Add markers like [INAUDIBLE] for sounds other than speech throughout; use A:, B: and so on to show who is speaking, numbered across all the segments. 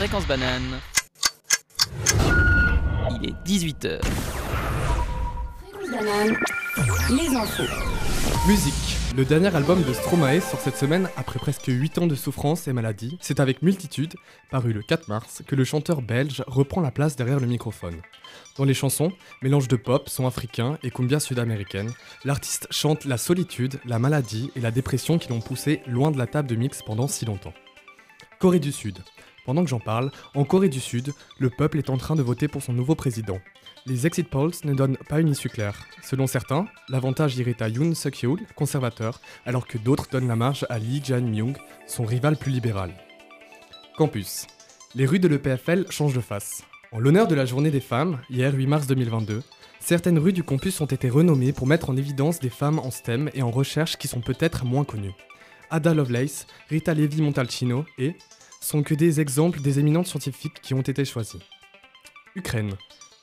A: Fréquence banane. Il est 18h.
B: Les infos.
C: Musique. Le dernier album de Stromae sort cette semaine après presque 8 ans de souffrance et maladie. C'est avec Multitude, paru le 4 mars, que le chanteur belge reprend la place derrière le microphone. Dans les chansons, mélange de pop, son africain et cumbia sud-américaine, l'artiste chante la solitude, la maladie et la dépression qui l'ont poussé loin de la table de mix pendant si longtemps. Corée du Sud. Pendant que j'en parle, en Corée du Sud, le peuple est en train de voter pour son nouveau président. Les exit polls ne donnent pas une issue claire. Selon certains, l'avantage irait à Yoon Suk-yeol, conservateur, alors que d'autres donnent la marge à Lee Jae-myung, son rival plus libéral. Campus. Les rues de l'EPFL changent de face. En l'honneur de la journée des femmes, hier 8 mars 2022, certaines rues du campus ont été renommées pour mettre en évidence des femmes en STEM et en recherche qui sont peut-être moins connues. Ada Lovelace, Rita Levi Montalcino et sont que des exemples des éminentes scientifiques qui ont été choisis. Ukraine.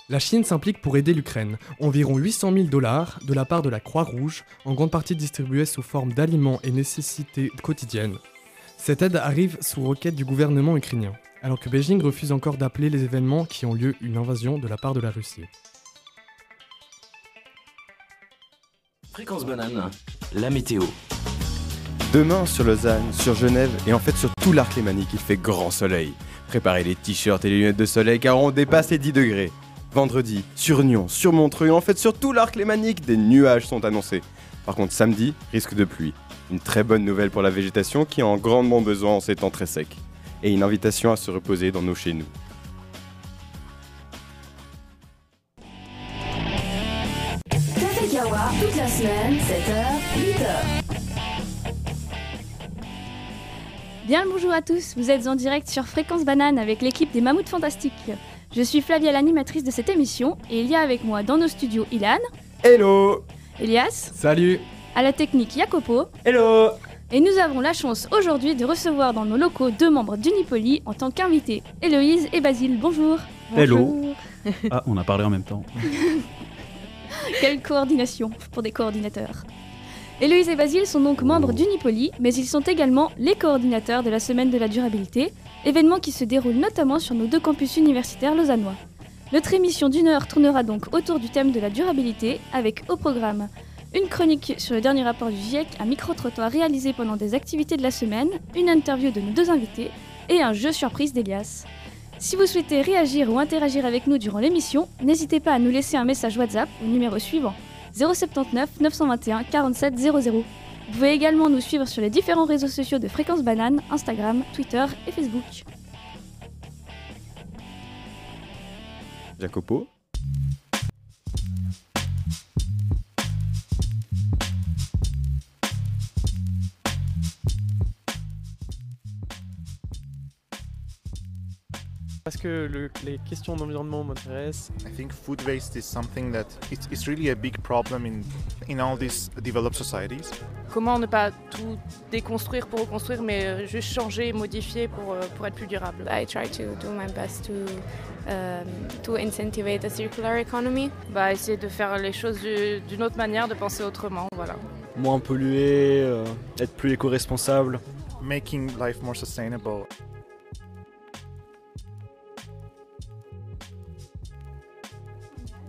C: La Chine s'implique pour aider l'Ukraine, environ 800 000 dollars de la part de la Croix-Rouge, en grande partie distribués sous forme d'aliments et nécessités quotidiennes. Cette aide arrive sous requête du gouvernement ukrainien, alors que Beijing refuse encore d'appeler les événements qui ont lieu une invasion de la part de la Russie.
D: Fréquence banane, la météo.
E: Demain sur Lausanne, sur Genève et en fait sur tout l'arc lémanique, il fait grand soleil. Préparez les t-shirts et les lunettes de soleil car on dépasse les 10 degrés. Vendredi, sur Nyon, sur Montreux, en fait sur tout l'arc lémanique, des nuages sont annoncés. Par contre, samedi, risque de pluie. Une très bonne nouvelle pour la végétation qui en grandement besoin en ces temps très secs. Et une invitation à se reposer dans nos chez nous.
F: Bien le bonjour à tous, vous êtes en direct sur Fréquence Banane avec l'équipe des Mammouths Fantastiques. Je suis Flavia, l'animatrice de cette émission, et il y a avec moi dans nos studios Ilan,
E: Hello
F: Elias,
C: Salut
F: à la technique Jacopo,
E: Hello
F: et nous avons la chance aujourd'hui de recevoir dans nos locaux deux membres d'Unipoli en tant qu'invités, Héloïse et Basile. Bonjour
G: Hello.
F: Bonjour.
G: Ah, on a parlé en même temps. [LAUGHS]
F: Quelle coordination pour des coordinateurs Héloïse et Basile sont donc membres d'Unipoli, mais ils sont également les coordinateurs de la Semaine de la Durabilité, événement qui se déroule notamment sur nos deux campus universitaires lausannois. Notre émission d'une heure tournera donc autour du thème de la durabilité, avec au programme une chronique sur le dernier rapport du GIEC, un micro-trottoir réalisé pendant des activités de la semaine, une interview de nos deux invités et un jeu surprise d'Elias. Si vous souhaitez réagir ou interagir avec nous durant l'émission, n'hésitez pas à nous laisser un message WhatsApp au numéro suivant 079 921 47 00. Vous pouvez également nous suivre sur les différents réseaux sociaux de Fréquence Banane, Instagram, Twitter et Facebook.
E: Jacopo
H: Parce que le- les questions d'environnement m'intéressent.
I: I think food waste is something that it's, it's really a big problem in in all these developed societies.
J: Comment ne pas tout déconstruire pour reconstruire, mais euh, juste changer, modifier pour, euh, pour être plus durable?
K: I try to do my best to um, to incentivize a circular economy.
J: Bah, essayer de faire les choses du- d'une autre manière, de penser autrement, voilà.
L: moins polluer, euh, être plus éco-responsable.
I: Making life more sustainable.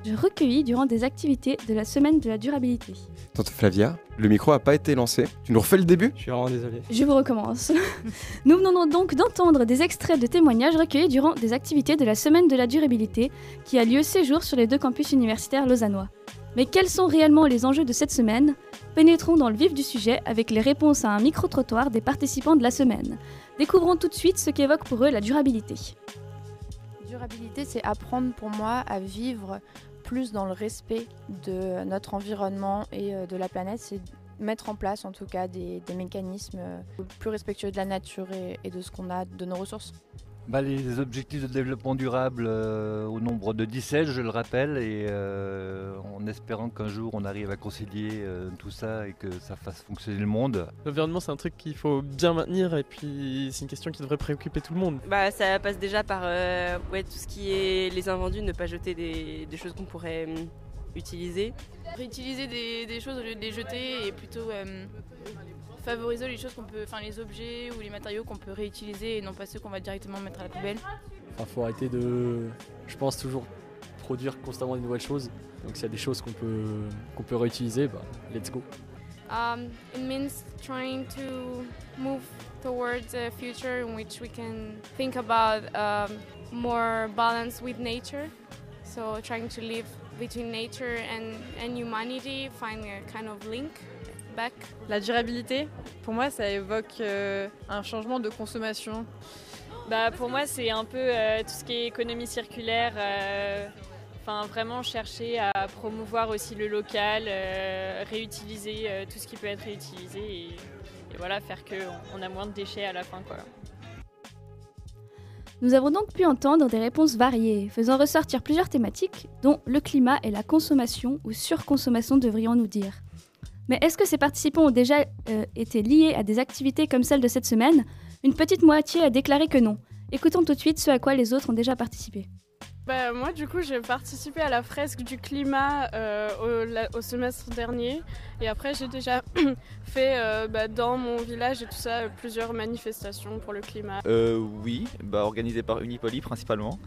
F: Je recueillis durant des activités de la semaine de la durabilité.
E: Tante Flavia, le micro a pas été lancé. Tu nous refais le début?
L: Je suis vraiment désolé.
F: Je vous recommence. [LAUGHS] Nous venons donc d'entendre des extraits de témoignages recueillis durant des activités de la semaine de la durabilité qui a lieu ces jours sur les deux campus universitaires lausannois. Mais quels sont réellement les enjeux de cette semaine? Pénétrons dans le vif du sujet avec les réponses à un micro-trottoir des participants de la semaine. Découvrons tout de suite ce qu'évoque pour eux la durabilité.
K: Durabilité, c'est apprendre pour moi à vivre plus dans le respect de notre environnement et euh, de la planète. C'est mettre en place en tout cas des, mécanismes euh, plus respectueux de la nature et de ce qu'on a, de nos ressources.
M: Bah, les objectifs de développement durable euh, au nombre de 17, je le rappelle, et euh, en espérant qu'un jour on arrive à concilier euh, tout ça et que ça fasse fonctionner le monde.
H: L'environnement, c'est un truc qu'il faut bien maintenir et puis c'est une question qui devrait préoccuper tout le monde.
N: Bah, ça passe déjà par euh, ouais, tout ce qui est les invendus, ne pas jeter des, des choses qu'on pourrait hum, utiliser.
O: Réutiliser des, des choses au lieu de les jeter et plutôt euh, favoriser les choses qu'on peut, enfin les objets ou les matériaux qu'on peut réutiliser et non pas ceux qu'on va directement mettre à la poubelle.
L: Enfin, faut arrêter de, je pense, toujours produire constamment des nouvelles choses. Donc s'il y a des choses qu'on peut, qu'on peut réutiliser, bah, let's go.
P: Um, it means trying to move towards a future in which we can think about um, more balance with nature. So trying to live between nature and, and humanity, find a kind of link back.
Q: La durabilité, pour moi, ça évoque euh, un changement de consommation.
R: Bah, pour moi, c'est un peu euh, tout ce qui est économie circulaire. euh, Enfin, vraiment chercher à promouvoir aussi le local, euh, réutiliser euh, tout ce qui peut être réutilisé et, et voilà, faire qu'on a moins de déchets à la fin. Quoi.
F: Nous avons donc pu entendre des réponses variées, faisant ressortir plusieurs thématiques, dont le climat et la consommation ou surconsommation devrions-nous dire. Mais est-ce que ces participants ont déjà euh, été liés à des activités comme celle de cette semaine? Une petite moitié a déclaré que non. Écoutons tout de suite ce à quoi les autres ont déjà participé.
S: Bah, moi, du coup, j'ai participé à la fresque du climat euh, au, la- au semestre dernier. Et après, j'ai déjà [CLEARS THROAT] fait euh, bah, dans mon village et tout ça plusieurs manifestations pour le climat.
T: Euh, oui, bah, organisé par Unipolis principalement.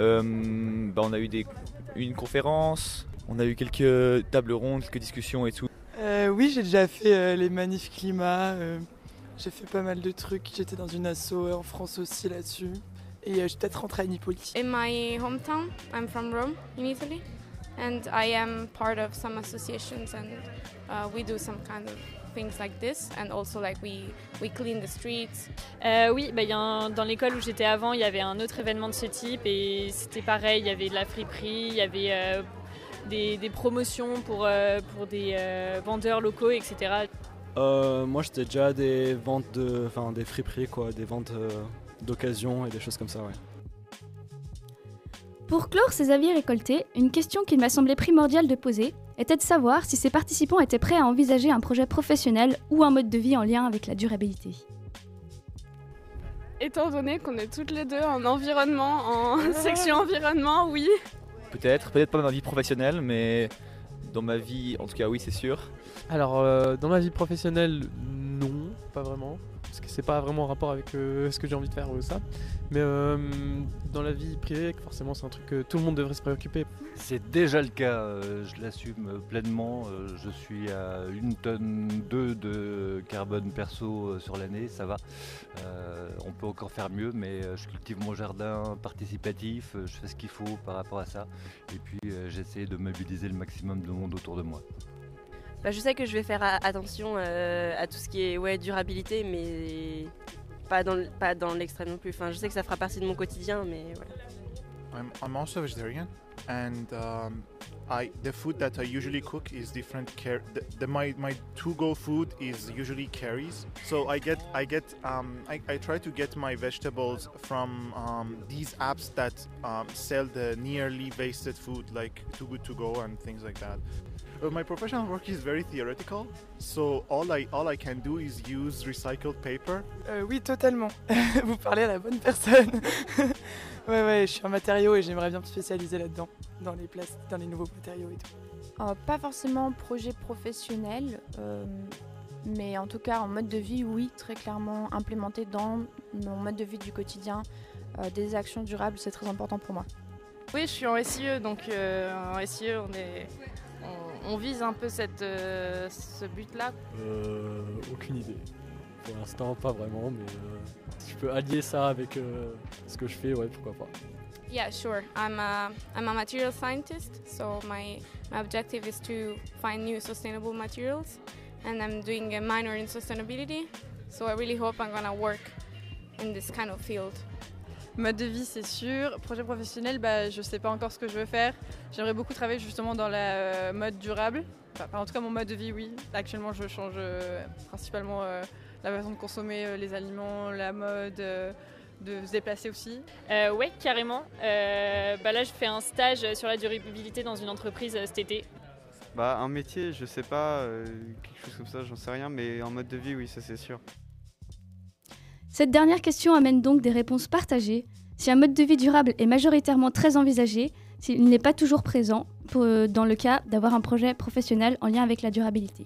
T: Euh, bah, on a eu des, une conférence, on a eu quelques tables rondes, quelques discussions et tout.
U: Oui, j'ai déjà fait euh, les manifs climat. euh, j'ai fait pas mal de trucs. J'étais dans une asso euh, en France aussi là-dessus. Et euh, je suis peut-être rentrée à Nipoli.
P: In my hometown, I'm from Rome, in Italy, and I am part of some associations, and uh, we do some kind of things like this, and also like we we clean the streets.
R: Euh, oui, bah, y a un- dans l'école où j'étais avant, il y avait un autre événement de ce type et c'était pareil, il y avait de la friperie, il y avait euh, des, des promotions pour, euh, pour des euh, vendeurs locaux, etc.
L: Euh, moi, j'étais déjà à des ventes de, enfin, des friperies, quoi, des ventes euh, d'occasion et des choses comme ça, ouais.
F: Pour clore ces avis récoltés, une question qu'il m'a semblé primordial de poser était de savoir si ces participants étaient prêts à envisager un projet professionnel ou un mode de vie en lien avec la durabilité.
S: Étant donné qu'on est toutes les deux en environnement, en [LAUGHS] section environnement, oui.
T: Peut-être, peut-être pas dans ma vie professionnelle, mais dans ma vie, en tout cas, oui, c'est sûr.
H: Alors, euh, dans ma vie professionnelle, non, pas vraiment. Parce que c'est pas vraiment en rapport avec euh, ce que j'ai envie de faire ou ça. Mais euh, dans la vie privée, forcément, c'est un truc que tout le monde devrait se préoccuper.
M: C'est déjà le cas, euh, je l'assume pleinement. je suis à une tonne 2 de carbone perso sur l'année, ça va. On peut encore faire mieux, mais je cultive mon jardin participatif, je fais ce qu'il faut par rapport à ça. Et puis j'essaie de mobiliser le maximum de monde autour de moi.
N: Bah, je sais que je vais faire attention euh, à tout ce qui est ouais, durabilité, mais pas dans, pas dans l'extrême non plus. Enfin, je sais que ça fera partie de mon quotidien, mais voilà.
I: I'm, I'm also vegetarian, and um, I the food that I usually cook is different. Car- the, the, my my to go food is usually carries. So I get I get um, I, I try to get my vegetables from um, these apps that um, sell the nearly wasted food, like Too Good to Go and things like that. Uh, my professional work is very theoretical, so all I all I can do is use recycled paper.
U: Euh, oui, totalement. [LAUGHS] Vous parlez à la bonne personne. [LAUGHS] ouais, ouais, je suis en matériaux et j'aimerais bien me spécialiser là-dedans, dans les places, dans les nouveaux matériaux et tout.
K: Euh, pas forcément projet professionnel, euh, mais en tout cas en mode de vie, oui, très clairement implémenté dans mon mode de vie du quotidien. Euh, des actions durables, c'est très important pour moi.
S: Oui, je suis en SIE, donc euh, en SIE, on, est, on, vise un peu cette, euh, ce but-là?
L: Euh, aucune idée. Pour l'instant, pas vraiment, mais euh, si je peux allier ça avec euh, ce que je fais, ouais, pourquoi pas.
P: Yeah, sure. I'm a, I'm a material scientist, so my, my objective is to find new sustainable materials, and I'm doing a minor in sustainability. So I really hope I'm gonna work in this kind of field.
Q: Mode de vie, c'est sûr. Projet professionnel, bah, je sais pas encore ce que je veux faire. J'aimerais beaucoup travailler justement dans la euh, mode durable. Enfin, en tout cas, mon mode de vie, oui. Actuellement, je change euh, principalement euh, la façon de consommer euh, les aliments, la mode, euh, de se déplacer aussi.
R: Euh, ouais, carrément. Euh, bah là, je fais un stage sur la durabilité dans une entreprise euh, cet été.
V: Bah un métier, je sais pas, euh, quelque chose comme ça, j'en sais rien, mais en mode de vie, oui, ça c'est sûr.
F: Cette dernière question amène donc des réponses partagées. Si un mode de vie durable est majoritairement très envisagé, s'il n'est pas toujours présent euh, dans le cas d'avoir un projet professionnel en lien avec la durabilité.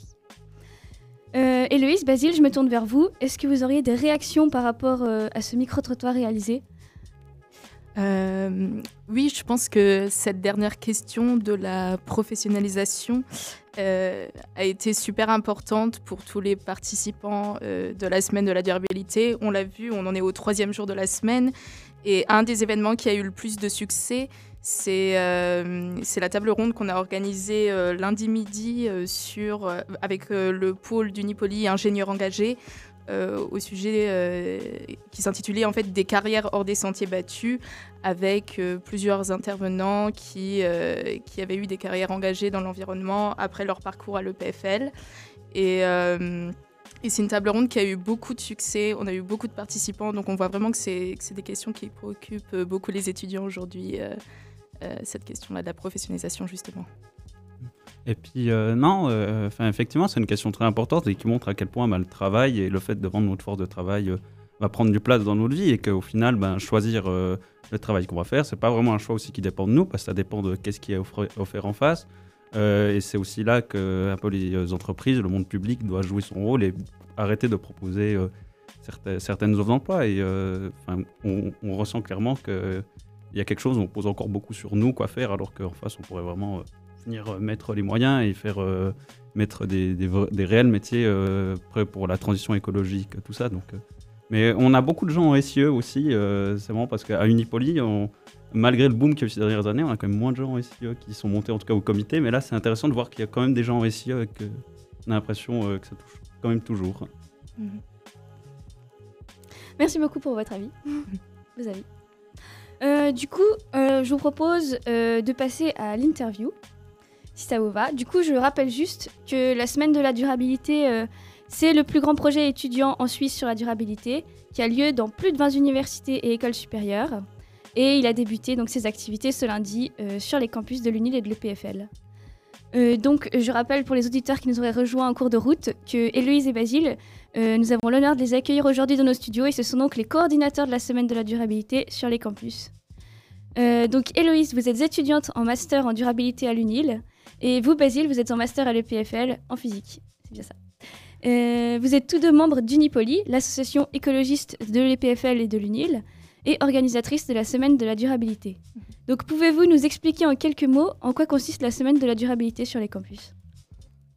F: Euh, Héloïse, Basile, je me tourne vers vous. Est-ce que vous auriez des réactions par rapport euh, à ce micro-trottoir réalisé?
W: Euh, oui, je pense que cette dernière question de la professionnalisation euh, a été super importante pour tous les participants euh, de la semaine de la durabilité. On l'a vu, on en est au troisième jour de la semaine. Et un des événements qui a eu le plus de succès, c'est la table ronde qu'on a organisée lundi midi avec le pôle d'Unipoli ingénieur engagé euh, au sujet euh, qui s'intitulait en fait des carrières hors des sentiers battus avec euh, plusieurs intervenants qui, qui avaient eu des carrières engagées dans l'environnement après leur parcours à l'EPFL. Et, et c'est une table ronde qui a eu beaucoup de succès, on a eu beaucoup de participants, donc on voit vraiment que c'est des questions qui préoccupent beaucoup les étudiants aujourd'hui, cette question-là de la professionnalisation justement.
G: Et puis, euh, non, euh, effectivement, c'est une question très importante et qui montre à quel point bah, le travail et le fait de vendre notre force de travail euh, va prendre du place dans notre vie et qu'au final, ben, choisir le travail qu'on va faire, c'est pas vraiment un choix aussi qui dépend de nous parce que ça dépend de qu'est-ce qui est offert en face. Et c'est aussi là que un peu les entreprises, le monde public doit jouer son rôle et arrêter de proposer certaines, offres d'emploi. Et on, ressent clairement qu'il y a quelque chose, on pose encore beaucoup sur nous quoi faire, alors qu'en face, on pourrait vraiment venir euh, mettre les moyens et faire euh, mettre des, des, réels métiers euh, prêts pour la transition écologique, tout ça. Donc, euh, mais on a beaucoup de gens en SIE aussi. euh, c'est vraiment parce qu'à Unipoli, on- malgré le boom qu'il y a eu ces dernières années, on a quand même moins de gens en SIE qui sont montés en tout cas au comité. Mais là, c'est intéressant de voir qu'il y a quand même des gens en SIE et que on a l'impression euh, que ça touche quand même toujours.
F: Merci beaucoup pour votre avis. [LAUGHS] Vos avis. Euh, du coup, euh, je vous propose euh, de passer à l'interview, Du coup, je rappelle juste que la semaine de la durabilité, euh, c'est le plus grand projet étudiant en Suisse sur la durabilité, qui a lieu dans plus de 20 universités et écoles supérieures. Et il a débuté donc ses activités ce lundi euh, sur les campus de l'UNIL et de l'EPFL. Euh, donc, je rappelle pour les auditeurs qui nous auraient rejoints en cours de route que Héloïse et Basile, nous avons l'honneur de les accueillir aujourd'hui dans nos studios et ce sont donc les coordinateurs de la semaine de la durabilité sur les campus. Euh, donc, Héloïse, vous êtes étudiante en master en durabilité à l'UNIL et vous, Basile, vous êtes en master à l'EPFL en physique. C'est bien ça. Euh, vous êtes tous deux membres d'Unipoli, l'association écologiste de l'EPFL et de l'UNIL, et organisatrice de la semaine de la durabilité. Donc, pouvez-vous nous expliquer en quelques mots en quoi consiste la semaine de la durabilité sur les campus?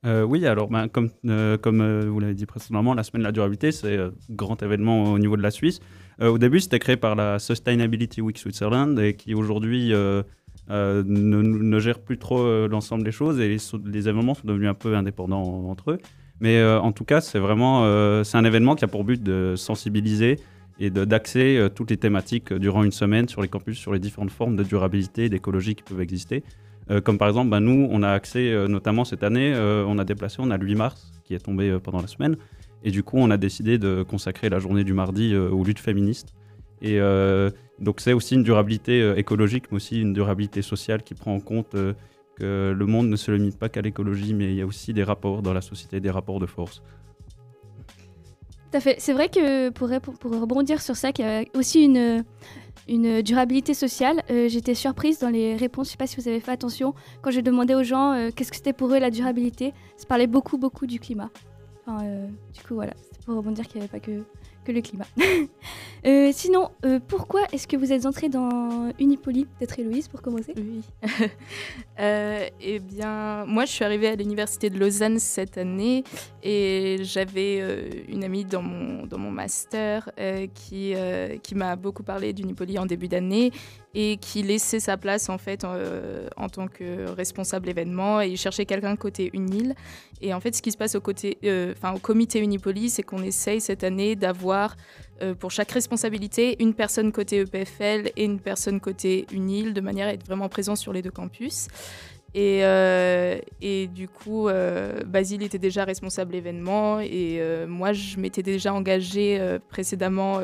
G: Euh, oui, alors ben, comme, vous l'avez dit précédemment, la semaine de la durabilité, c'est un grand événement au niveau de la Suisse. Euh, au début, c'était créé par la Sustainability Week Switzerland et qui aujourd'hui euh, euh, ne, gère plus trop l'ensemble des choses et les, événements sont devenus un peu indépendants entre eux. Mais en tout cas, c'est vraiment c'est un événement qui a pour but de sensibiliser et d'axer toutes les thématiques durant une semaine sur les campus, sur les différentes formes de durabilité et d'écologie qui peuvent exister. Comme par exemple, bah, nous, on a euh, notamment cette année, on a déplacé, on a le 8 mars qui est tombé pendant la semaine. Et du coup, on a décidé de consacrer la journée du mardi euh, aux luttes féministes. Et euh, donc, c'est aussi une durabilité euh, écologique, mais aussi une durabilité sociale qui prend en compte que le monde ne se limite pas qu'à l'écologie, mais il y a aussi des rapports dans la société, des rapports de force.
F: Tout à fait. C'est vrai que pour, rebondir sur ça, qu'il y a aussi une, une durabilité sociale, j'étais surprise dans les réponses. Je sais pas si vous avez fait attention quand je demandais aux gens qu'est-ce que c'était pour eux la durabilité. Ça parlait beaucoup, beaucoup du climat. Enfin, euh, du coup, voilà, c'était pour rebondir qu'il n'y avait pas que, que le climat. [LAUGHS] Euh, sinon, euh, pourquoi est-ce que vous êtes entrée dans Unipoli? Peut-être Héloïse pour commencer
W: Oui. [LAUGHS] Eh bien, moi, je suis arrivée à l'université de Lausanne cette année et j'avais une amie dans mon, dans mon master qui, qui m'a beaucoup parlé d'Unipoli en début d'année et qui laissait sa place en fait euh, en tant que responsable événement et il cherchait quelqu'un côté Unil. Et en fait, ce qui se passe au, côté, euh, au comité Unipoli, c'est qu'on essaye cette année d'avoir euh, pour chaque responsabilité une personne côté EPFL et une personne côté UNIL de manière à être vraiment présent sur les deux campus. Et, euh, et du coup, euh, Basile était déjà responsable événement et euh, moi, je m'étais déjà engagée précédemment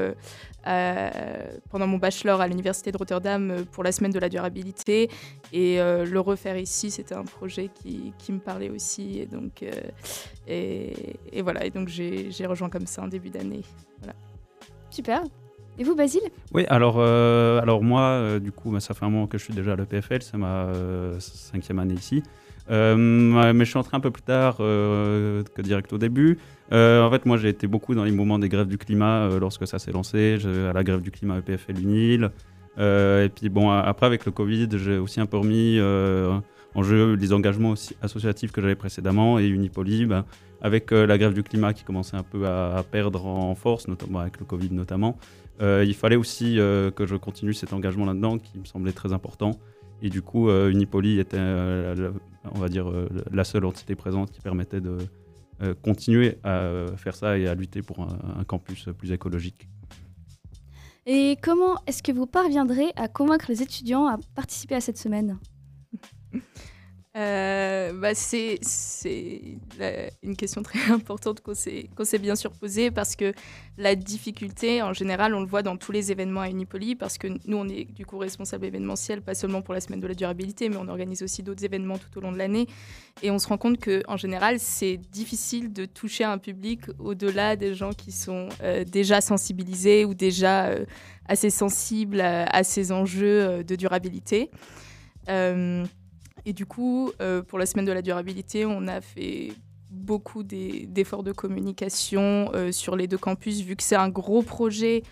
W: pendant mon bachelor à l'Université de Rotterdam pour la semaine de la durabilité. Et le refaire ici, c'était un projet qui, me parlait aussi. Et donc, et, voilà, et donc j'ai rejoint comme ça en début d'année.
F: Super. Et vous, Basile?
G: Oui, alors, euh, alors moi, euh, du coup, bah, ça fait un moment que je suis déjà à l'EPFL, c'est ma euh, cinquième année ici. Mais je suis entré un peu plus tard que direct au début. En fait, moi, j'ai été beaucoup dans les moments des grèves du climat lorsque ça s'est lancé. À la grève du climat EPFL UNIL. Et puis, bon, après, avec le Covid, j'ai aussi un peu remis en jeu les engagements associatifs que j'avais précédemment et Unipoly. ben, avec la grève du climat qui commençait un peu à, à perdre en force, notamment avec le Covid notamment, il fallait aussi euh, que je continue cet engagement là-dedans qui me semblait très important. Et du coup, euh, Unipoly était, euh, la- on va dire, euh, la seule entité présente qui permettait de euh, continuer à euh, faire ça et à lutter pour un campus plus écologique.
F: Et comment est-ce que vous parviendrez à convaincre les étudiants à participer à cette semaine?
W: Euh, bah, c'est une question très [LAUGHS] importante qu'on s'est bien sûr posée parce que la difficulté, en général, on le voit dans tous les événements à Unipoly parce que nous, on est du coup responsable événementiel, pas seulement pour la semaine de la durabilité, mais on organise aussi d'autres événements tout au long de l'année. Et on se rend compte qu'en général, c'est difficile de toucher un public au-delà des gens qui sont euh, déjà sensibilisés ou déjà euh, assez sensibles à, ces enjeux de durabilité. Et du coup, euh, pour la semaine de la durabilité, on a fait beaucoup d'efforts de communication euh, sur les deux campus, vu que c'est un gros projet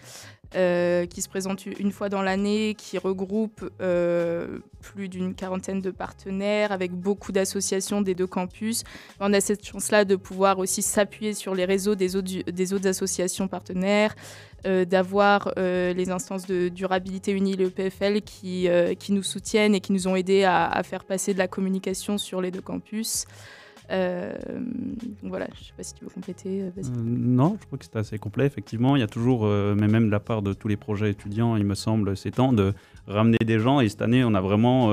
W: euh, qui se présente une fois dans l'année, qui regroupe euh, plus d'une quarantaine de partenaires avec beaucoup d'associations des deux campus. On a cette chance-là de pouvoir aussi s'appuyer sur les réseaux des autres, associations partenaires, euh, d'avoir les instances de durabilité unies, le PFL, qui, nous soutiennent et qui nous ont aidés à faire passer de la communication sur les deux campus. Euh, donc voilà, je ne sais pas si tu veux compléter. euh.
G: Euh, non, je crois que c'était assez complet. Effectivement, il y a toujours, mais même de la part de tous les projets étudiants, il me semble, c'est temps de ramener des gens. Et cette année, on a vraiment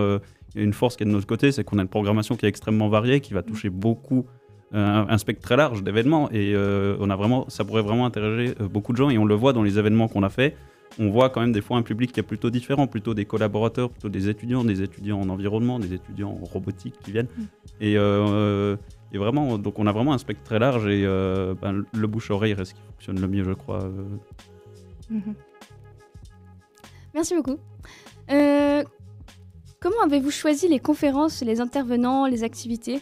G: une force qui est de notre côté, c'est qu'on a une programmation qui est extrêmement variée, qui va toucher beaucoup, euh, un spectre très large d'événements. Et euh, on a vraiment, ça pourrait vraiment intéresser euh, beaucoup de gens. Et on le voit dans les événements qu'on a fait. On voit quand même des fois un public qui est plutôt différent, plutôt des collaborateurs, plutôt des étudiants, des étudiants en environnement, des étudiants en robotique qui viennent. Et, euh, et vraiment, donc on a vraiment un spectre très large et euh, ben, le bouche-oreille reste ce qui fonctionne le mieux, je crois. euh.
F: Mhm. Merci beaucoup. Euh, comment avez-vous choisi les conférences, les intervenants, les activités?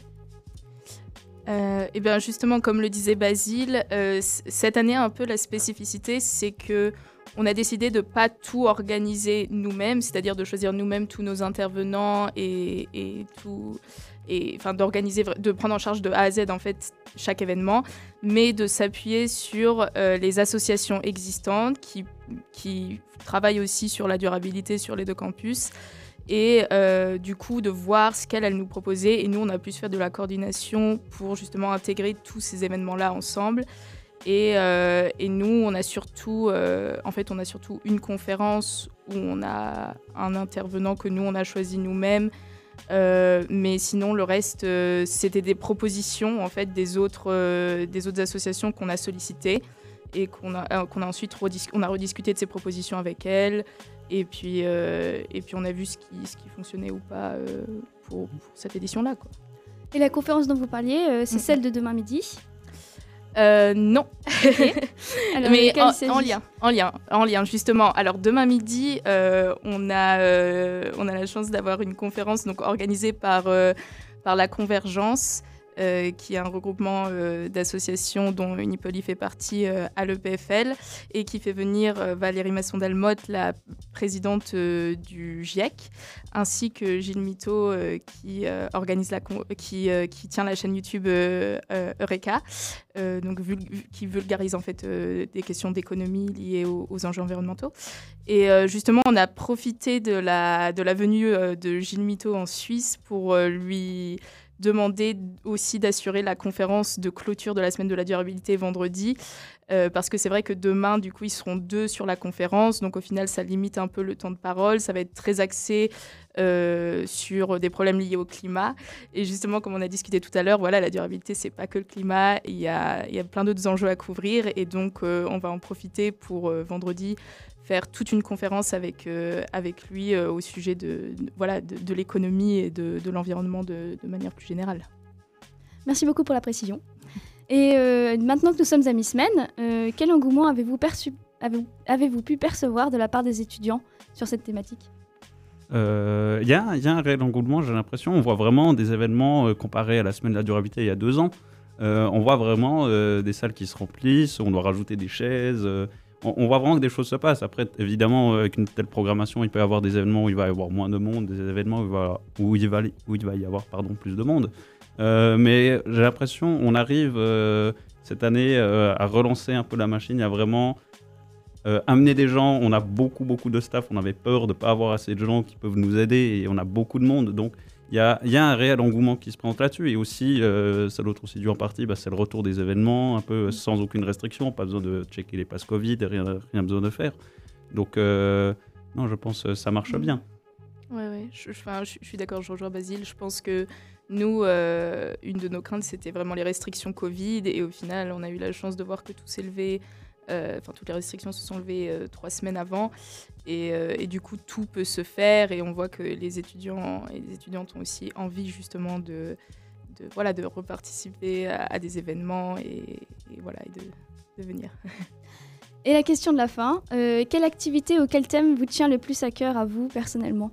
W: Euh, et bien justement, comme le disait Basile, euh, cette année un peu la spécificité, c'est que on a décidé de pas tout organiser nous-mêmes, c'est-à-dire de choisir nous-mêmes tous nos intervenants et, tout, enfin d'organiser, de prendre en charge de A à Z en fait chaque événement, mais de s'appuyer sur euh, les associations existantes qui, travaillent aussi sur la durabilité sur les deux campus et euh, du coup de voir ce qu'elle elle nous proposait et nous on a pu se faire de la coordination pour justement intégrer tous ces événements là ensemble et, euh, et nous on a surtout euh, en fait on a surtout une conférence où on a un intervenant que nous on a choisi nous-mêmes. Euh, mais sinon le reste c'était des propositions en fait des autres des autres associations qu'on a sollicitées et qu'on a, qu'on a ensuite redis- on a rediscuté de ces propositions avec elles. Et puis, et puis on a vu ce qui, ce qui fonctionnait ou pas pour, pour cette édition-là.
F: Et la conférence dont vous parliez, c'est celle de demain midi
W: Euh, non. [LAUGHS]
F: Alors,
W: Mais en lien, en lien, en lien justement. Alors demain midi, euh, on a euh, on a la chance d'avoir une conférence donc organisée par euh, par la Convergence. Euh, qui est un regroupement euh, d'associations dont Unipoly fait partie euh, à l'EPFL et qui fait venir Valérie Masson-Delmotte, la présidente du GIEC, ainsi que Gilles Mito qui, organise la qui, tient la chaîne YouTube Eureka, donc qui vulgarise en fait des questions d'économie liées aux, enjeux environnementaux. Et justement, on a profité de la, de la venue de Gilles Mito en Suisse pour lui demander aussi d'assurer la conférence de clôture de la semaine de la durabilité vendredi, euh, parce que c'est vrai que demain, du coup, ils seront deux sur la conférence, donc au final, ça limite un peu le temps de parole, ça va être très axé euh, sur des problèmes liés au climat. Et justement, comme on a discuté tout à l'heure, voilà, la durabilité, c'est pas que le climat, il y a, plein d'autres enjeux à couvrir, et donc euh, on va en profiter pour vendredi faire toute une conférence avec, euh, avec lui euh, au sujet de, de- voilà, de, de l'économie et de, de l'environnement de, de manière plus générale.
F: Merci beaucoup pour la précision. Et euh, maintenant que nous sommes à mi-semaine, euh, quel engouement avez-vous perçu- avez-vous avez-vous pu percevoir de la part des étudiants sur cette thématique?
G: Euh, il y, a, y a un réel engouement, j'ai l'impression. On voit vraiment des événements euh, comparés à la semaine de la durabilité il y a deux ans. Euh, on voit vraiment euh, des salles qui se remplissent, on doit rajouter des chaises. On, voit vraiment que des choses se passent. Après, évidemment, euh, avec une telle programmation, il peut y avoir des événements où il va y avoir moins de monde, des événements où il va, où il va, où il va y avoir pardon, plus de monde. Euh, mais j'ai l'impression on arrive euh, cette année à relancer un peu la machine, à vraiment amener des gens. On a beaucoup, beaucoup de staff. On avait peur de ne pas avoir assez de gens qui peuvent nous aider et on a beaucoup de monde. Donc, il y a, il y a un réel engouement qui se présente là-dessus. Et aussi, euh, ça l'autre aussi dû en partie, bah, c'est le retour des événements, un peu sans aucune restriction. Pas besoin de checker les passes Covid, rien, rien besoin de faire. Donc, euh, non, je pense que ça marche bien.
W: Ouais, ouais, je, je- enfin, je- je suis d'accord, je rejoins Basile. Je pense que nous, euh, une de nos craintes, c'était vraiment les restrictions Covid. Et au final, on a eu la chance de voir que tout s'est levé. Euh, Enfin, toutes les restrictions se sont levées euh, trois semaines avant. Et, euh, et du coup, tout peut se faire. Et on voit que les étudiants et les étudiantes ont aussi envie, justement, de, de, voilà, de reparticiper à, à des événements et, et voilà, et de, de venir. [LAUGHS]
F: Et la question de la fin, euh, quelle activité ou quel thème vous tient le plus à cœur à vous personnellement?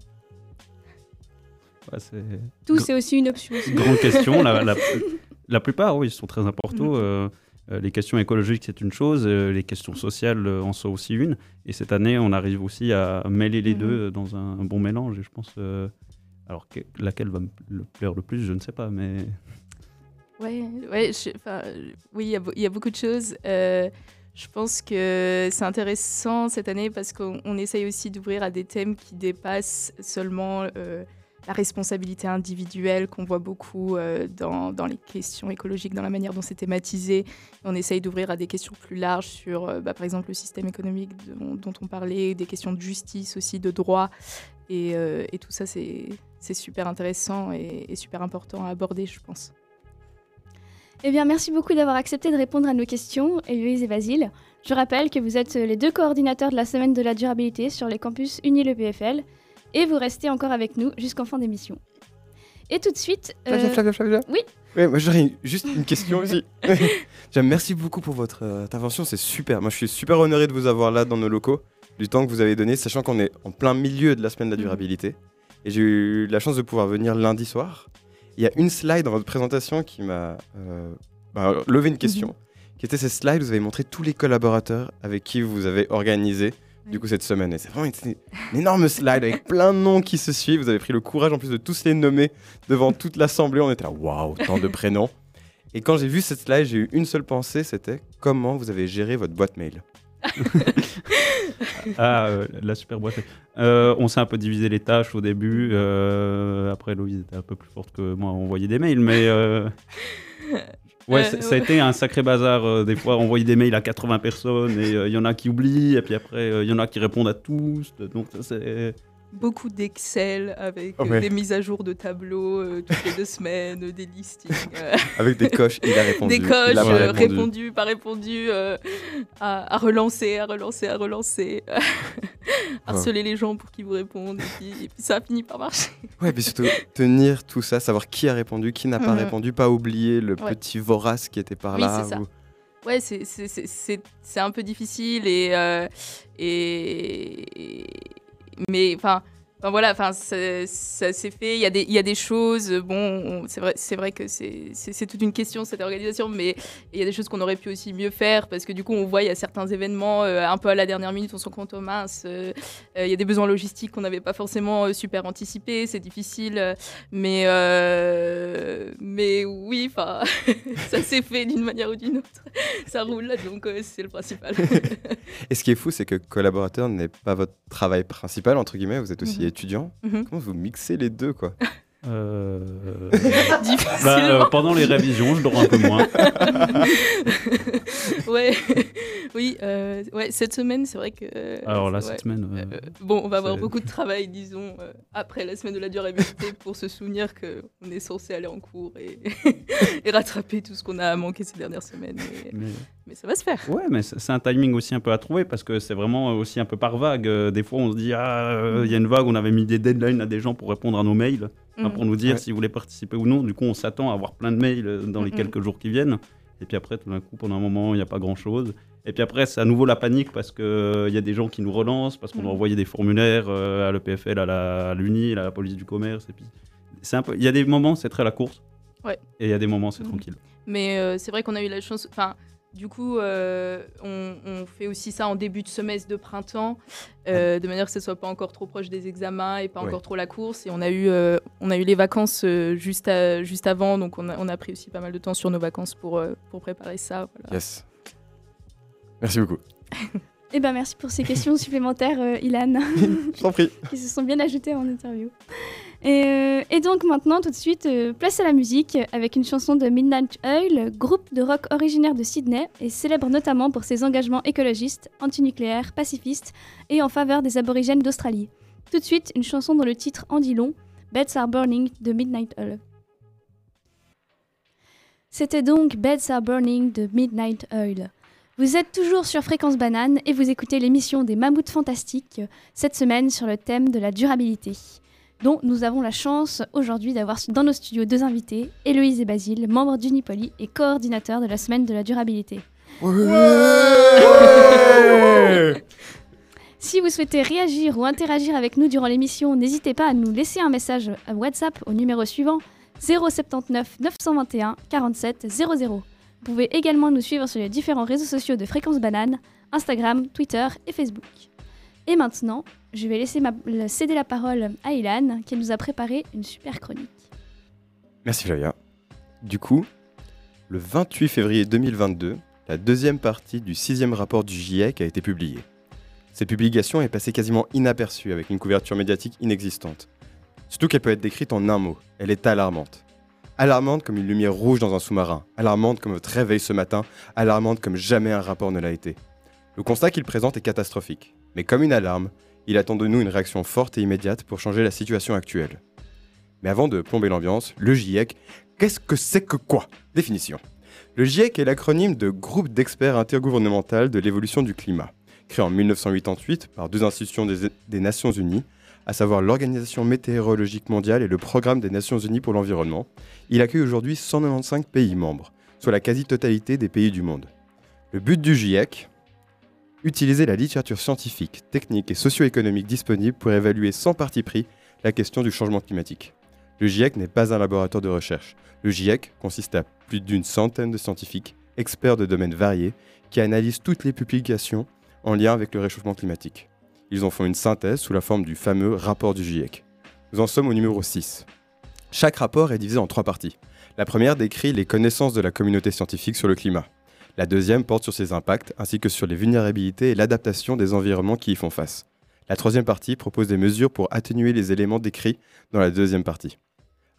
G: Ouais, c'est-
F: Tout, c'est aussi une option.
G: Grande question. La, la- [LAUGHS] la plupart, oui, sont très importants. Euh, les questions écologiques, c'est une chose. euh, les questions sociales euh, en sont aussi une. Et cette année, on arrive aussi à mêler les
W: Mhm.
G: deux dans un, un bon mélange. Et je pense. euh, alors, que- laquelle va me plaire le plus, je ne sais pas. Mais.
W: Ouais, ouais je- enfin, euh, oui, il y, a y beaucoup de choses. Euh, je pense que c'est intéressant cette année parce qu'on on essaye aussi d'ouvrir à des thèmes qui dépassent seulement euh, la responsabilité individuelle qu'on voit beaucoup euh, dans, dans les questions écologiques, dans la manière dont c'est thématisé. On essaye d'ouvrir à des questions plus larges sur, euh, bah, par exemple, le système économique dont, on parlait, des questions de justice aussi, de droit. Et, euh, tout ça, c'est super intéressant et, super important à aborder, je pense.
F: Eh bien, merci beaucoup d'avoir accepté de répondre à nos questions, Héloïse et Basile. Je rappelle que vous êtes les deux coordinateurs de la semaine de la durabilité sur les campus Uni le PFL et vous restez encore avec nous jusqu'en fin d'émission. Et tout de suite.
E: Flavia,
F: euh,
E: Flavia, Flavia.
F: Oui.
E: Ouais, moi j'aurais juste une question aussi. [LAUGHS] [LAUGHS] Merci beaucoup pour votre euh, intervention, c'est super. Moi je suis super honoré de vous avoir là dans nos locaux, du temps que vous avez donné, sachant qu'on est en plein milieu de la semaine de la durabilité. Et j'ai eu la chance de pouvoir venir lundi soir. Il y a une slide dans votre présentation qui m'a euh, bah, levé une question, qui était cette slide où vous avez montré tous les collaborateurs avec qui vous avez organisé du coup cette semaine. Et c'est vraiment une, une énorme slide avec plein de noms qui se suivent. Vous avez pris le courage en plus de tous les nommer devant toute l'assemblée. On était là, waouh, tant de prénoms. Et quand j'ai vu cette slide, j'ai eu une seule pensée, c'était comment vous avez géré votre boîte mail. [LAUGHS]
G: Ah, euh, la super boîte. Euh, on s'est un peu divisé les tâches au début. euh, après, Louise était un peu plus forte que moi à envoyer des mails. Mais euh, [LAUGHS] ouais,
W: Euh,
G: ça- a été un sacré bazar. euh, des fois, envoyer des mails à 80 personnes et euh, il y en a qui oublient. Et puis après, euh, il y en a qui répondent à tous. Donc, ça, c'est.
W: Beaucoup d'Excel avec euh,
E: Ouais.
W: des mises à jour de tableaux euh, toutes les deux [LAUGHS] semaines, euh, des listings. euh, [LAUGHS]
E: Avec des coches, il a répondu, [LAUGHS]
W: Des coches, euh,
E: répondu.
W: pas répondu, euh, à, à relancer, à relancer, à relancer, harceler les gens pour qu'ils vous répondent. Et puis, et puis ça a fini par marcher.
E: Ouais, puis surtout tenir tout ça, savoir qui a répondu, qui n'a pas
W: Mhm.
E: répondu, pas oublier le
W: Ouais.
E: petit vorace qui était par
W: Oui,
E: là.
W: c'est ça.
E: ou-
W: Ouais, c'est- un peu difficile et. euh, et mais enfin. Enfin, voilà, enfin, ça, ça s'est fait. Il y, a des, il y a des choses. Bon, on- c'est vrai, c'est vrai que c'est toute une question cette organisation, mais il y a des choses qu'on aurait pu aussi mieux faire parce que du coup, on voit il y a certains événements euh, un peu à la dernière minute, on se rend compte, oh mince, euh, euh, il y a des besoins logistiques qu'on n'avait pas forcément euh, super anticipés, c'est difficile, mais mais oui, enfin, [LAUGHS] ça s'est fait d'une manière ou d'une autre. Ça roule, donc c'est le principal. [LAUGHS]
E: Et ce qui est fou, c'est que collaborateur n'est pas votre travail principal, entre guillemets, vous êtes aussi
W: Mhm.
E: Étudiant.
W: Mhm.
E: Comment vous mixez les deux, quoi? [LAUGHS]
G: Euh, [LAUGHS] bah, euh, pendant les révisions, je dors un peu moins.
W: ouais, [LAUGHS] oui, euh, ouais, cette semaine, c'est vrai que.
G: Alors là,
W: ouais.
G: cette semaine,
W: bon, on va avoir beaucoup de travail, disons, après la semaine de la durabilité pour se souvenir qu'on est censé aller en cours et, [LAUGHS] et rattraper tout ce qu'on a manqué ces dernières semaines. Mais,
G: Mais-
W: mais ça va se faire.
G: Ouais, mais c'est un timing aussi un peu à trouver parce que c'est vraiment aussi un peu par vague. Des fois, on se dit, ah, il y a une vague, on avait mis des deadlines à des gens pour répondre à nos mails, hein, pour nous dire
E: Ouais.
G: s'ils voulaient participer ou non. Du coup, on s'attend à avoir plein de mails euh, dans les quelques jours qui viennent. Et puis après, tout d'un coup, pendant un moment, il n'y a pas grand-chose. Et puis après, c'est à nouveau la panique parce qu'il y a des gens qui nous relancent, parce qu'on doit
W: Mhm.
G: envoyer des formulaires euh, à l'EPFL, à la- à l'UNI, à la police du commerce. Et puis, c'est un peu. Il y a des moments, c'est très la course.
W: Ouais.
G: Et il y a des moments, c'est
W: Mhm.
G: tranquille.
W: Mais euh, c'est vrai qu'on a eu la chance. Enfin, du coup, euh, on, on fait aussi ça en début de semestre de printemps, euh, de manière que ce soit pas encore trop proche des examens et pas
E: Ouais.
W: encore trop la course. Et on a eu, euh, on a eu les vacances euh, juste, à- juste avant, donc on a, on a pris aussi pas mal de temps sur nos vacances pour, euh, pour préparer ça. voilà.
E: Yes. Merci beaucoup. [LAUGHS]
F: Eh ben merci pour ces questions supplémentaires, euh, Ilan.
E: Je t'en prie. [LAUGHS]
F: qui se sont bien ajoutées en interview. Et, euh, et donc maintenant, tout de suite, euh, place à la musique avec une chanson de Midnight Oil, groupe de rock originaire de Sydney et célèbre notamment pour ses engagements écologistes, antinucléaires, pacifistes et en faveur des aborigènes d'Australie. Tout de suite, une chanson dont le titre en dit long, Beds Are Burning de Midnight Oil. C'était donc Beds Are Burning de Midnight Oil. Vous êtes toujours sur Fréquence Banane et vous écoutez l'émission des Mammouths Fantastiques, cette semaine sur le thème de la durabilité, dont nous avons la chance aujourd'hui d'avoir dans nos studios deux invités, Héloïse et Basile, membres d'Unipoli et coordinateurs de la semaine de la durabilité. Si vous souhaitez réagir ou interagir avec nous durant l'émission, n'hésitez pas à nous laisser un message à WhatsApp au numéro suivant 079 921 47 00. Vous pouvez également nous suivre sur les différents réseaux sociaux de Fréquence Banane, Instagram, Twitter et Facebook. Et maintenant, je vais laisser céder la parole à Ilan qui nous a préparé une super chronique.
E: Merci Flavia. Du coup, le 28 février 2022, la deuxième partie du sixième rapport du GIEC a été publiée. Cette publication est passée quasiment inaperçue avec une couverture médiatique inexistante. Surtout qu'elle peut être décrite en un mot. Elle est alarmante. Alarmante comme une lumière rouge dans un sous-marin. Alarmante comme votre réveil ce matin. Alarmante comme jamais un rapport ne l'a été. Le constat qu'il présente est catastrophique. Mais comme une alarme, il attend de nous une réaction forte et immédiate pour changer la situation actuelle. Mais avant de plomber l'ambiance, le GIEC, qu'est-ce que c'est que quoi? Définition. Le GIEC est l'acronyme de Groupe d'experts intergouvernemental de l'évolution du climat, créé en 1988 par deux institutions des, des Nations Unies, à savoir l'Organisation météorologique mondiale et le Programme des Nations Unies pour l'environnement. Il accueille aujourd'hui 195 pays membres, soit la quasi-totalité des pays du monde. Le but du GIEC Utiliser la littérature scientifique, technique et socio-économique disponible pour évaluer sans parti pris la question du changement climatique. Le GIEC n'est pas un laboratoire de recherche. Le GIEC consiste à plus d'une centaine de scientifiques, experts de domaines variés, qui analysent toutes les publications en lien avec le réchauffement climatique. Ils en font une synthèse sous la forme du fameux rapport du GIEC. Nous en sommes au numéro 6. Chaque rapport est divisé en trois parties. La première décrit les connaissances de la communauté scientifique sur le climat. La deuxième porte sur ses impacts ainsi que sur les vulnérabilités et l'adaptation des environnements qui y font face. La troisième partie propose des mesures pour atténuer les éléments décrits dans la deuxième partie.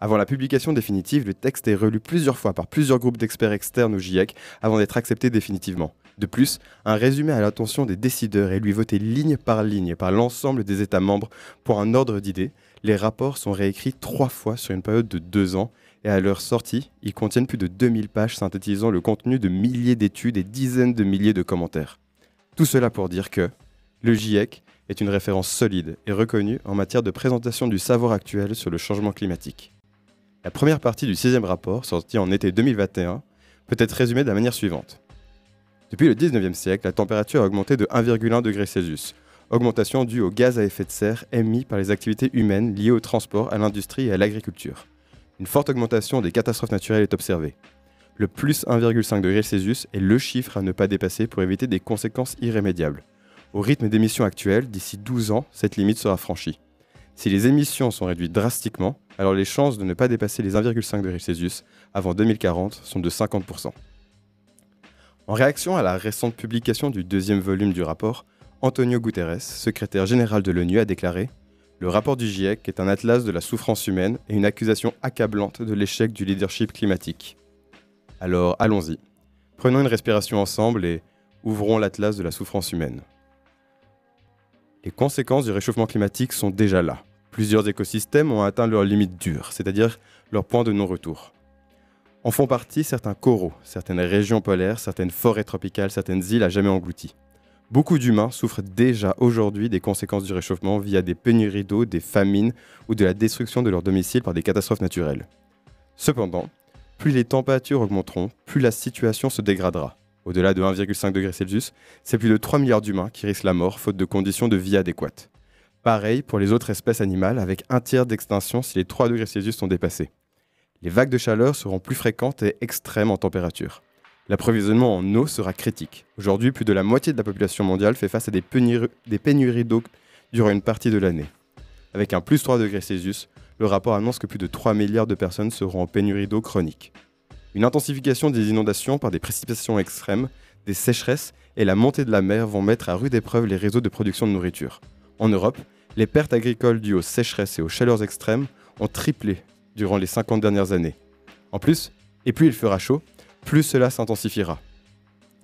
E: Avant la publication définitive, le texte est relu plusieurs fois par plusieurs groupes d'experts externes au GIEC avant d'être accepté définitivement. De plus, un résumé à l'attention des décideurs est lui voté ligne par ligne par l'ensemble des États membres pour un ordre d'idées. Les rapports sont réécrits trois fois sur une période de deux ans et à leur sortie, ils contiennent plus de 2000 pages synthétisant le contenu de milliers d'études et dizaines de milliers de commentaires. Tout cela pour dire que le GIEC est une référence solide et reconnue en matière de présentation du savoir actuel sur le changement climatique. La première partie du sixième rapport, sorti en été 2021, peut être résumée de la manière suivante. Depuis le 19e siècle, la température a augmenté de 1,1 degré Celsius, augmentation due aux gaz à effet de serre émis par les activités humaines liées au transport, à l'industrie et à l'agriculture. Une forte augmentation des catastrophes naturelles est observée. Le plus 1,5 degré Celsius est le chiffre à ne pas dépasser pour éviter des conséquences irrémédiables. Au rythme d'émissions actuelles, d'ici 12 ans, cette limite sera franchie. Si les émissions sont réduites drastiquement, alors les chances de ne pas dépasser les 1,5 degrés Celsius avant 2040 sont de 50%. En réaction à la récente publication du deuxième volume du rapport, Antonio Guterres, secrétaire général de l'ONU, a déclaré Le rapport du GIEC est un atlas de la souffrance humaine et une accusation accablante de l'échec du leadership climatique. Alors allons-y. Prenons une respiration ensemble et ouvrons l'atlas de la souffrance humaine. Les conséquences du réchauffement climatique sont déjà là. Plusieurs écosystèmes ont atteint leur limite dure, c'est-à-dire leur point de non-retour. En font partie certains coraux, certaines régions polaires, certaines forêts tropicales, certaines îles à jamais englouties. Beaucoup d'humains souffrent déjà aujourd'hui des conséquences du réchauffement via des pénuries d'eau, des famines ou de la destruction de leur domicile par des catastrophes naturelles. Cependant, plus les températures augmenteront, plus la situation se dégradera. Au-delà de 1,5 degré Celsius, c'est plus de 3 milliards d'humains qui risquent la mort faute de conditions de vie adéquates. Pareil pour les autres espèces animales, avec un tiers d'extinction si les 3 degrés Celsius sont dépassés. Les vagues de chaleur seront plus fréquentes et extrêmes en température. L'approvisionnement en eau sera critique. Aujourd'hui, plus de la moitié de la population mondiale fait face à des, pénuries d'eau durant une partie de l'année. Avec un plus 3 degrés Celsius, le rapport annonce que plus de 3 milliards de personnes seront en pénurie d'eau chronique. Une intensification des inondations par des précipitations extrêmes, des sécheresses et la montée de la mer vont mettre à rude épreuve les réseaux de production de nourriture. En Europe, les pertes agricoles dues aux sécheresses et aux chaleurs extrêmes ont triplé durant les 50 dernières années. En plus, et plus il fera chaud, plus cela s'intensifiera.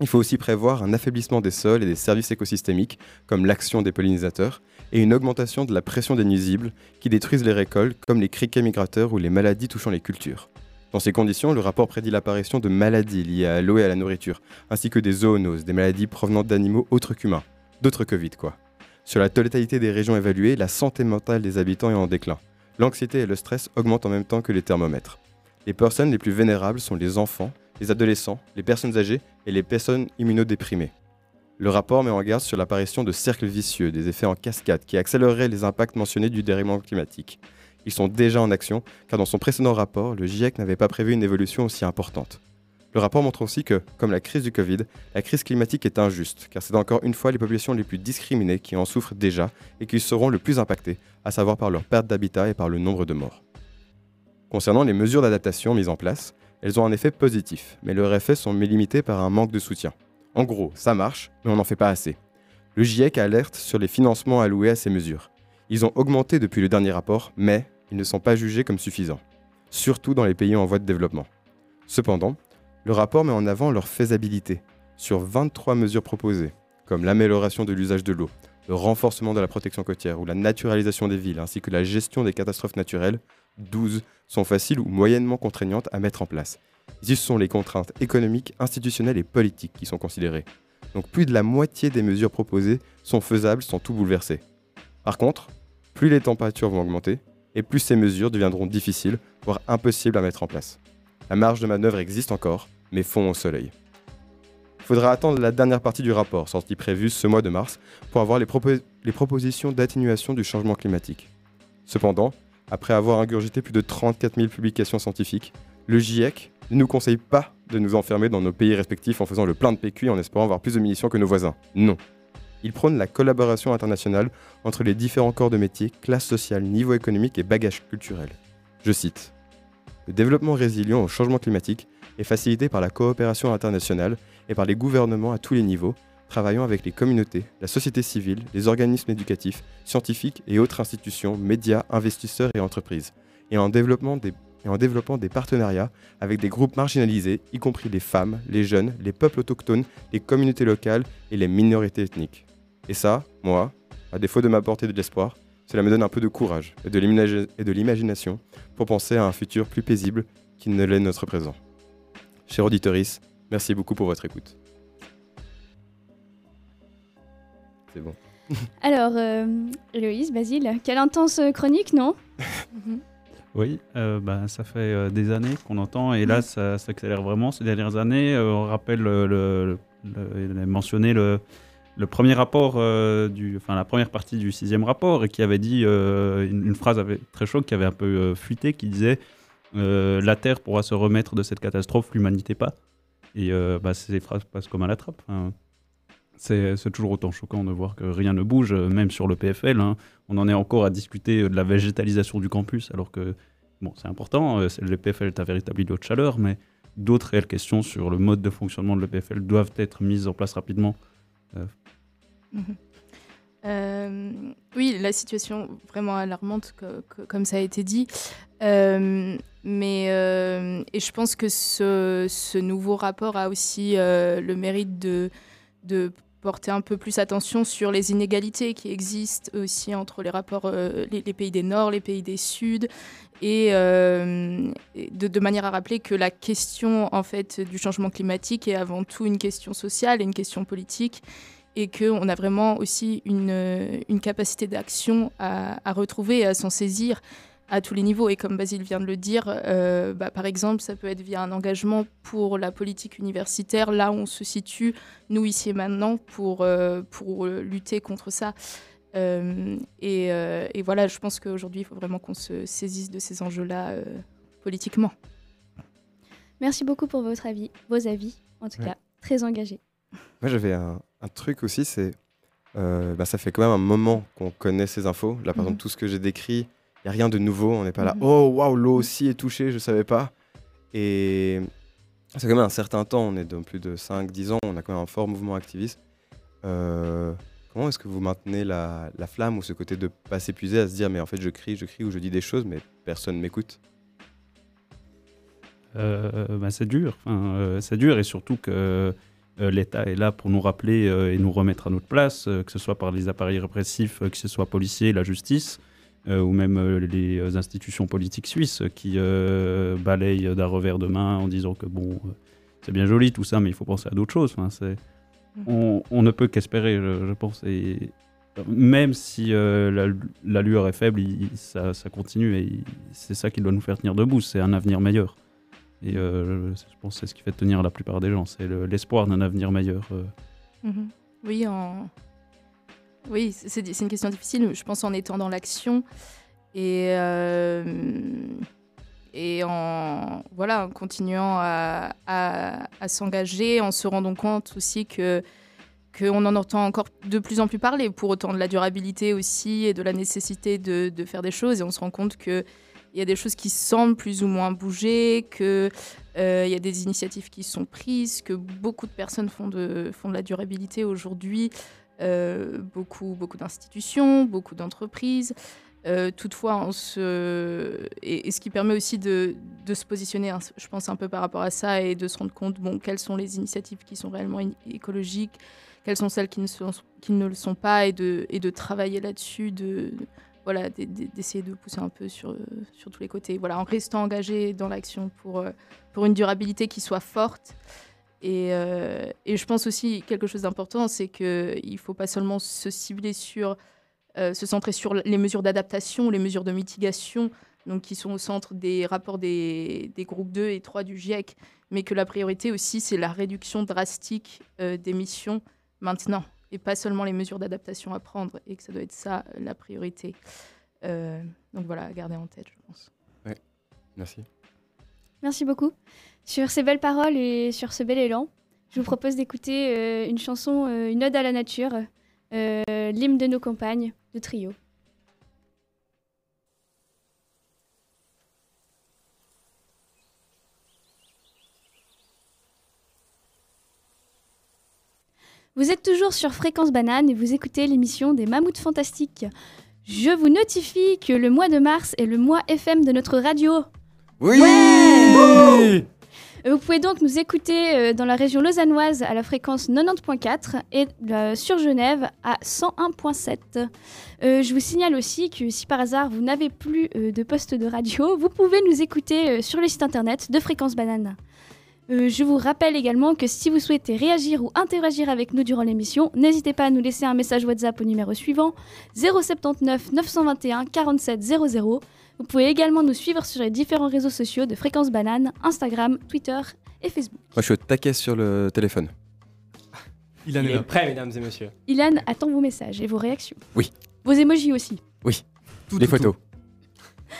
E: Il faut aussi prévoir un affaiblissement des sols et des services écosystémiques, comme l'action des pollinisateurs, et une augmentation de la pression des nuisibles qui détruisent les récoltes, comme les criquets migrateurs ou les maladies touchant les cultures. Dans ces conditions, le rapport prédit l'apparition de maladies liées à l'eau et à la nourriture, ainsi que des zoonoses, des maladies provenant d'animaux autres qu'humains, d'autres Covid quoi. Sur la totalité des régions évaluées, la santé mentale des habitants est en déclin. L'anxiété et le stress augmentent en même temps que les thermomètres. Les personnes les plus vénérables sont les enfants, les adolescents, les personnes âgées et les personnes immunodéprimées. Le rapport met en garde sur l'apparition de cercles vicieux, des effets en cascade qui accéléreraient les impacts mentionnés du dérèglement climatique. Ils sont déjà en action, car dans son précédent rapport, le GIEC n'avait pas prévu une évolution aussi importante. Le rapport montre aussi que, comme la crise du Covid, la crise climatique est injuste, car c'est encore une fois les populations les plus discriminées qui en souffrent déjà et qui seront le plus impactées, à savoir par leur perte d'habitat et par le nombre de morts. Concernant les mesures d'adaptation mises en place, elles ont un effet positif, mais leurs effets sont limités par un manque de soutien. En gros, ça marche, mais on n'en fait pas assez. Le GIEC alerte sur les financements alloués à ces mesures. Ils ont augmenté depuis le dernier rapport, mais ils ne sont pas jugés comme suffisants, surtout dans les pays en voie de développement. Cependant, le rapport met en avant leur faisabilité sur 23 mesures proposées, comme l'amélioration de l'usage de l'eau, le renforcement de la protection côtière ou la naturalisation des villes, ainsi que la gestion des catastrophes naturelles, 12 sont faciles ou moyennement contraignantes à mettre en place. Ici, ce sont les contraintes économiques, institutionnelles et politiques qui sont considérées. Donc plus de la moitié des mesures proposées sont faisables sans tout bouleverser. Par contre, plus les températures vont augmenter, et plus ces mesures deviendront difficiles, voire impossibles à mettre en place. La marge de manœuvre existe encore, mais fond au soleil. Il faudra attendre la dernière partie du rapport, sorti prévu ce mois de mars, pour avoir les, les propositions d'atténuation du changement climatique. Cependant, après avoir ingurgité plus de 34 000 publications scientifiques, le GIEC ne nous conseille pas de nous enfermer dans nos pays respectifs en faisant le plein de PQ en espérant avoir plus de munitions que nos voisins. Non. Il prône la collaboration internationale entre les différents corps de métier, classes sociales, niveau économique et bagages culturels. Je cite Le développement résilient au changement climatique est facilité par la coopération internationale et par les gouvernements à tous les niveaux, travaillant avec les communautés, la société civile, les organismes éducatifs, scientifiques et autres institutions, médias, investisseurs et entreprises, et en développant des partenariats avec des groupes marginalisés, y compris les femmes, les jeunes, les peuples autochtones, les communautés locales et les minorités ethniques. Et ça, moi, à défaut de m'apporter de l'espoir, cela me donne un peu de courage et de l'imagination pour penser à un futur plus paisible qui ne l'est notre présent. Cher auditoris, merci beaucoup pour votre écoute. C'est bon. [LAUGHS]
F: Alors, euh, Héloïse, Basile, quelle intense chronique, non
G: Oui, euh, bah, ça fait euh, des années qu'on entend et là ça s'accélère vraiment ces dernières années. Euh, on rappelle, le, le, il a mentionné le, le premier rapport, du, enfin la première partie du sixième rapport et qui avait dit une, une, phrase avait, très chaude qui avait un peu fuité qui disait La Terre pourra se remettre de cette catastrophe, l'humanité pas. Et bah, ces phrases passent comme à la trappe. Hein. C'est toujours autant choquant de voir que rien ne bouge, même sur le PFL. Hein. On en est encore à discuter de la végétalisation du campus, alors que bon, c'est important. Euh, le PFL est un véritable îlot de chaleur, mais d'autres réelles questions sur le mode de fonctionnement de l'EPFL doivent être mises en place rapidement. Euh.
W: Mhm. Euh, oui, la situation vraiment alarmante, comme ça a été dit. mais et je pense que ce, nouveau rapport a aussi le mérite de porter un peu plus attention sur les inégalités qui existent aussi entre les rapports, euh, les, pays des Nord, les pays des Sud, et euh, de, manière à rappeler que la question en fait du changement climatique est avant tout une question sociale et une question politique, et qu'on a vraiment aussi une, une capacité d'action à, retrouver et à s'en saisir. À tous les niveaux. Et comme Basile vient de le dire, euh, bah, par exemple, ça peut être via un engagement pour la politique universitaire, là où on se situe, nous ici et maintenant, pour, euh, pour lutter contre ça. Euh, et, euh, et, voilà, je pense qu'aujourd'hui, il faut vraiment qu'on se saisisse de ces enjeux-là euh, politiquement.
F: Merci beaucoup pour votre avis, vos avis, en tout ouais. cas, très engagés.
E: Moi, j'avais un, un, truc aussi, c'est bah, ça fait quand même un moment qu'on connaît ces infos. Là, par -hmm. exemple, tout ce que j'ai décrit, n'y a rien de nouveau. On n'est pas là, -hmm. oh waouh, l'eau aussi est touchée, je ne savais pas. Et c'est quand même un certain temps, on est de plus de 5-10 ans, on a quand même un fort mouvement activiste. Euh, comment est-ce que vous maintenez la, la, flamme ou ce côté de ne pas s'épuiser à se dire, mais en fait, je crie, je crie ou je dis des choses, mais personne ne m'écoute?
G: Euh, bah, C'est dur. Enfin, euh, c'est dur et surtout que l'État est là pour nous rappeler et nous remettre à notre place, que ce soit par les appareils répressifs, que ce soit policiers, la justice. Euh, ou même euh, les institutions politiques suisses qui euh, balayent d'un revers de main en disant que bon, c'est bien joli tout ça, mais il faut penser à d'autres choses. Enfin, c'est... On, on, ne peut qu'espérer, je, je, pense. Et même si la, la, lueur est faible, il, ça, ça, continue et il, c'est ça qui doit nous faire tenir debout. C'est un avenir meilleur. Et je, je pense que c'est ce qui fait tenir la plupart des gens. C'est le, l'espoir d'un avenir meilleur.
W: Mmh. Oui, en, oui, c'est une question difficile. Je pense en étant dans l'action et, euh, en, voilà, en continuant à, s'engager, en se rendant compte aussi que qu'on en entend encore de plus en plus parler, pour autant de la durabilité aussi et de la nécessité de, faire des choses. Et on se rend compte qu'il y a des choses qui semblent plus ou moins bouger, qu'il euh, y a des initiatives qui sont prises, que beaucoup de personnes font de la durabilité aujourd'hui. Euh, beaucoup, beaucoup d'institutions, beaucoup d'entreprises. Euh, toutefois, on et, ce qui permet aussi de, de se positionner, hein, je pense, un peu par rapport à ça et de se rendre compte, bon, quelles sont les initiatives qui sont réellement écologiques, quelles sont celles qui ne, sont, qui ne le sont pas, et de, et de travailler là-dessus, de, voilà, d'essayer de pousser un peu sur, sur tous les côtés, voilà, en restant engagé dans l'action pour, pour une durabilité qui soit forte. Et, euh, et, je pense aussi quelque chose d'important, c'est qu'il ne faut pas seulement se cibler sur, euh, se centrer sur les mesures d'adaptation, les mesures de mitigation, donc qui sont au centre des rapports des, des, groupes 2 et 3 du GIEC, mais que la priorité aussi, c'est la réduction drastique euh, d'émissions maintenant, et pas seulement les mesures d'adaptation à prendre, et que ça doit être ça la priorité. Euh, donc voilà, à garder en tête, je pense.
E: Oui, merci.
F: Merci beaucoup. Sur ces belles paroles et sur ce bel élan, je vous propose d'écouter euh, une chanson, euh, une ode à la nature, euh, l'hymne de nos campagnes, de trio. Vous êtes toujours sur Fréquence Banane et vous écoutez l'émission des Mammouths Fantastiques. Je vous notifie que le mois de mars est le mois FM de notre radio.
E: Oui,
F: ouais vous pouvez donc nous écouter euh, dans la région lausannoise à la fréquence 90.4 et euh, sur Genève à 101.7. Euh, je vous signale aussi que si par hasard vous n'avez plus euh, de poste de radio, vous pouvez nous écouter euh, sur le site internet de Fréquence Banane. je vous rappelle également que si vous souhaitez réagir ou interagir avec nous durant l'émission, n'hésitez pas à nous laisser un message WhatsApp au numéro suivant 079 921 47 00. Vous pouvez également nous suivre sur les différents réseaux sociaux de Fréquence Banane, Instagram, Twitter et Facebook.
E: Moi, je suis au taquet sur le téléphone.
X: Ilan est, est prêt, mesdames et messieurs.
F: Ilan attend vos messages et vos réactions.
E: Oui.
F: Vos émojis aussi.
E: Oui. Tout, Les tout, photos. Tout.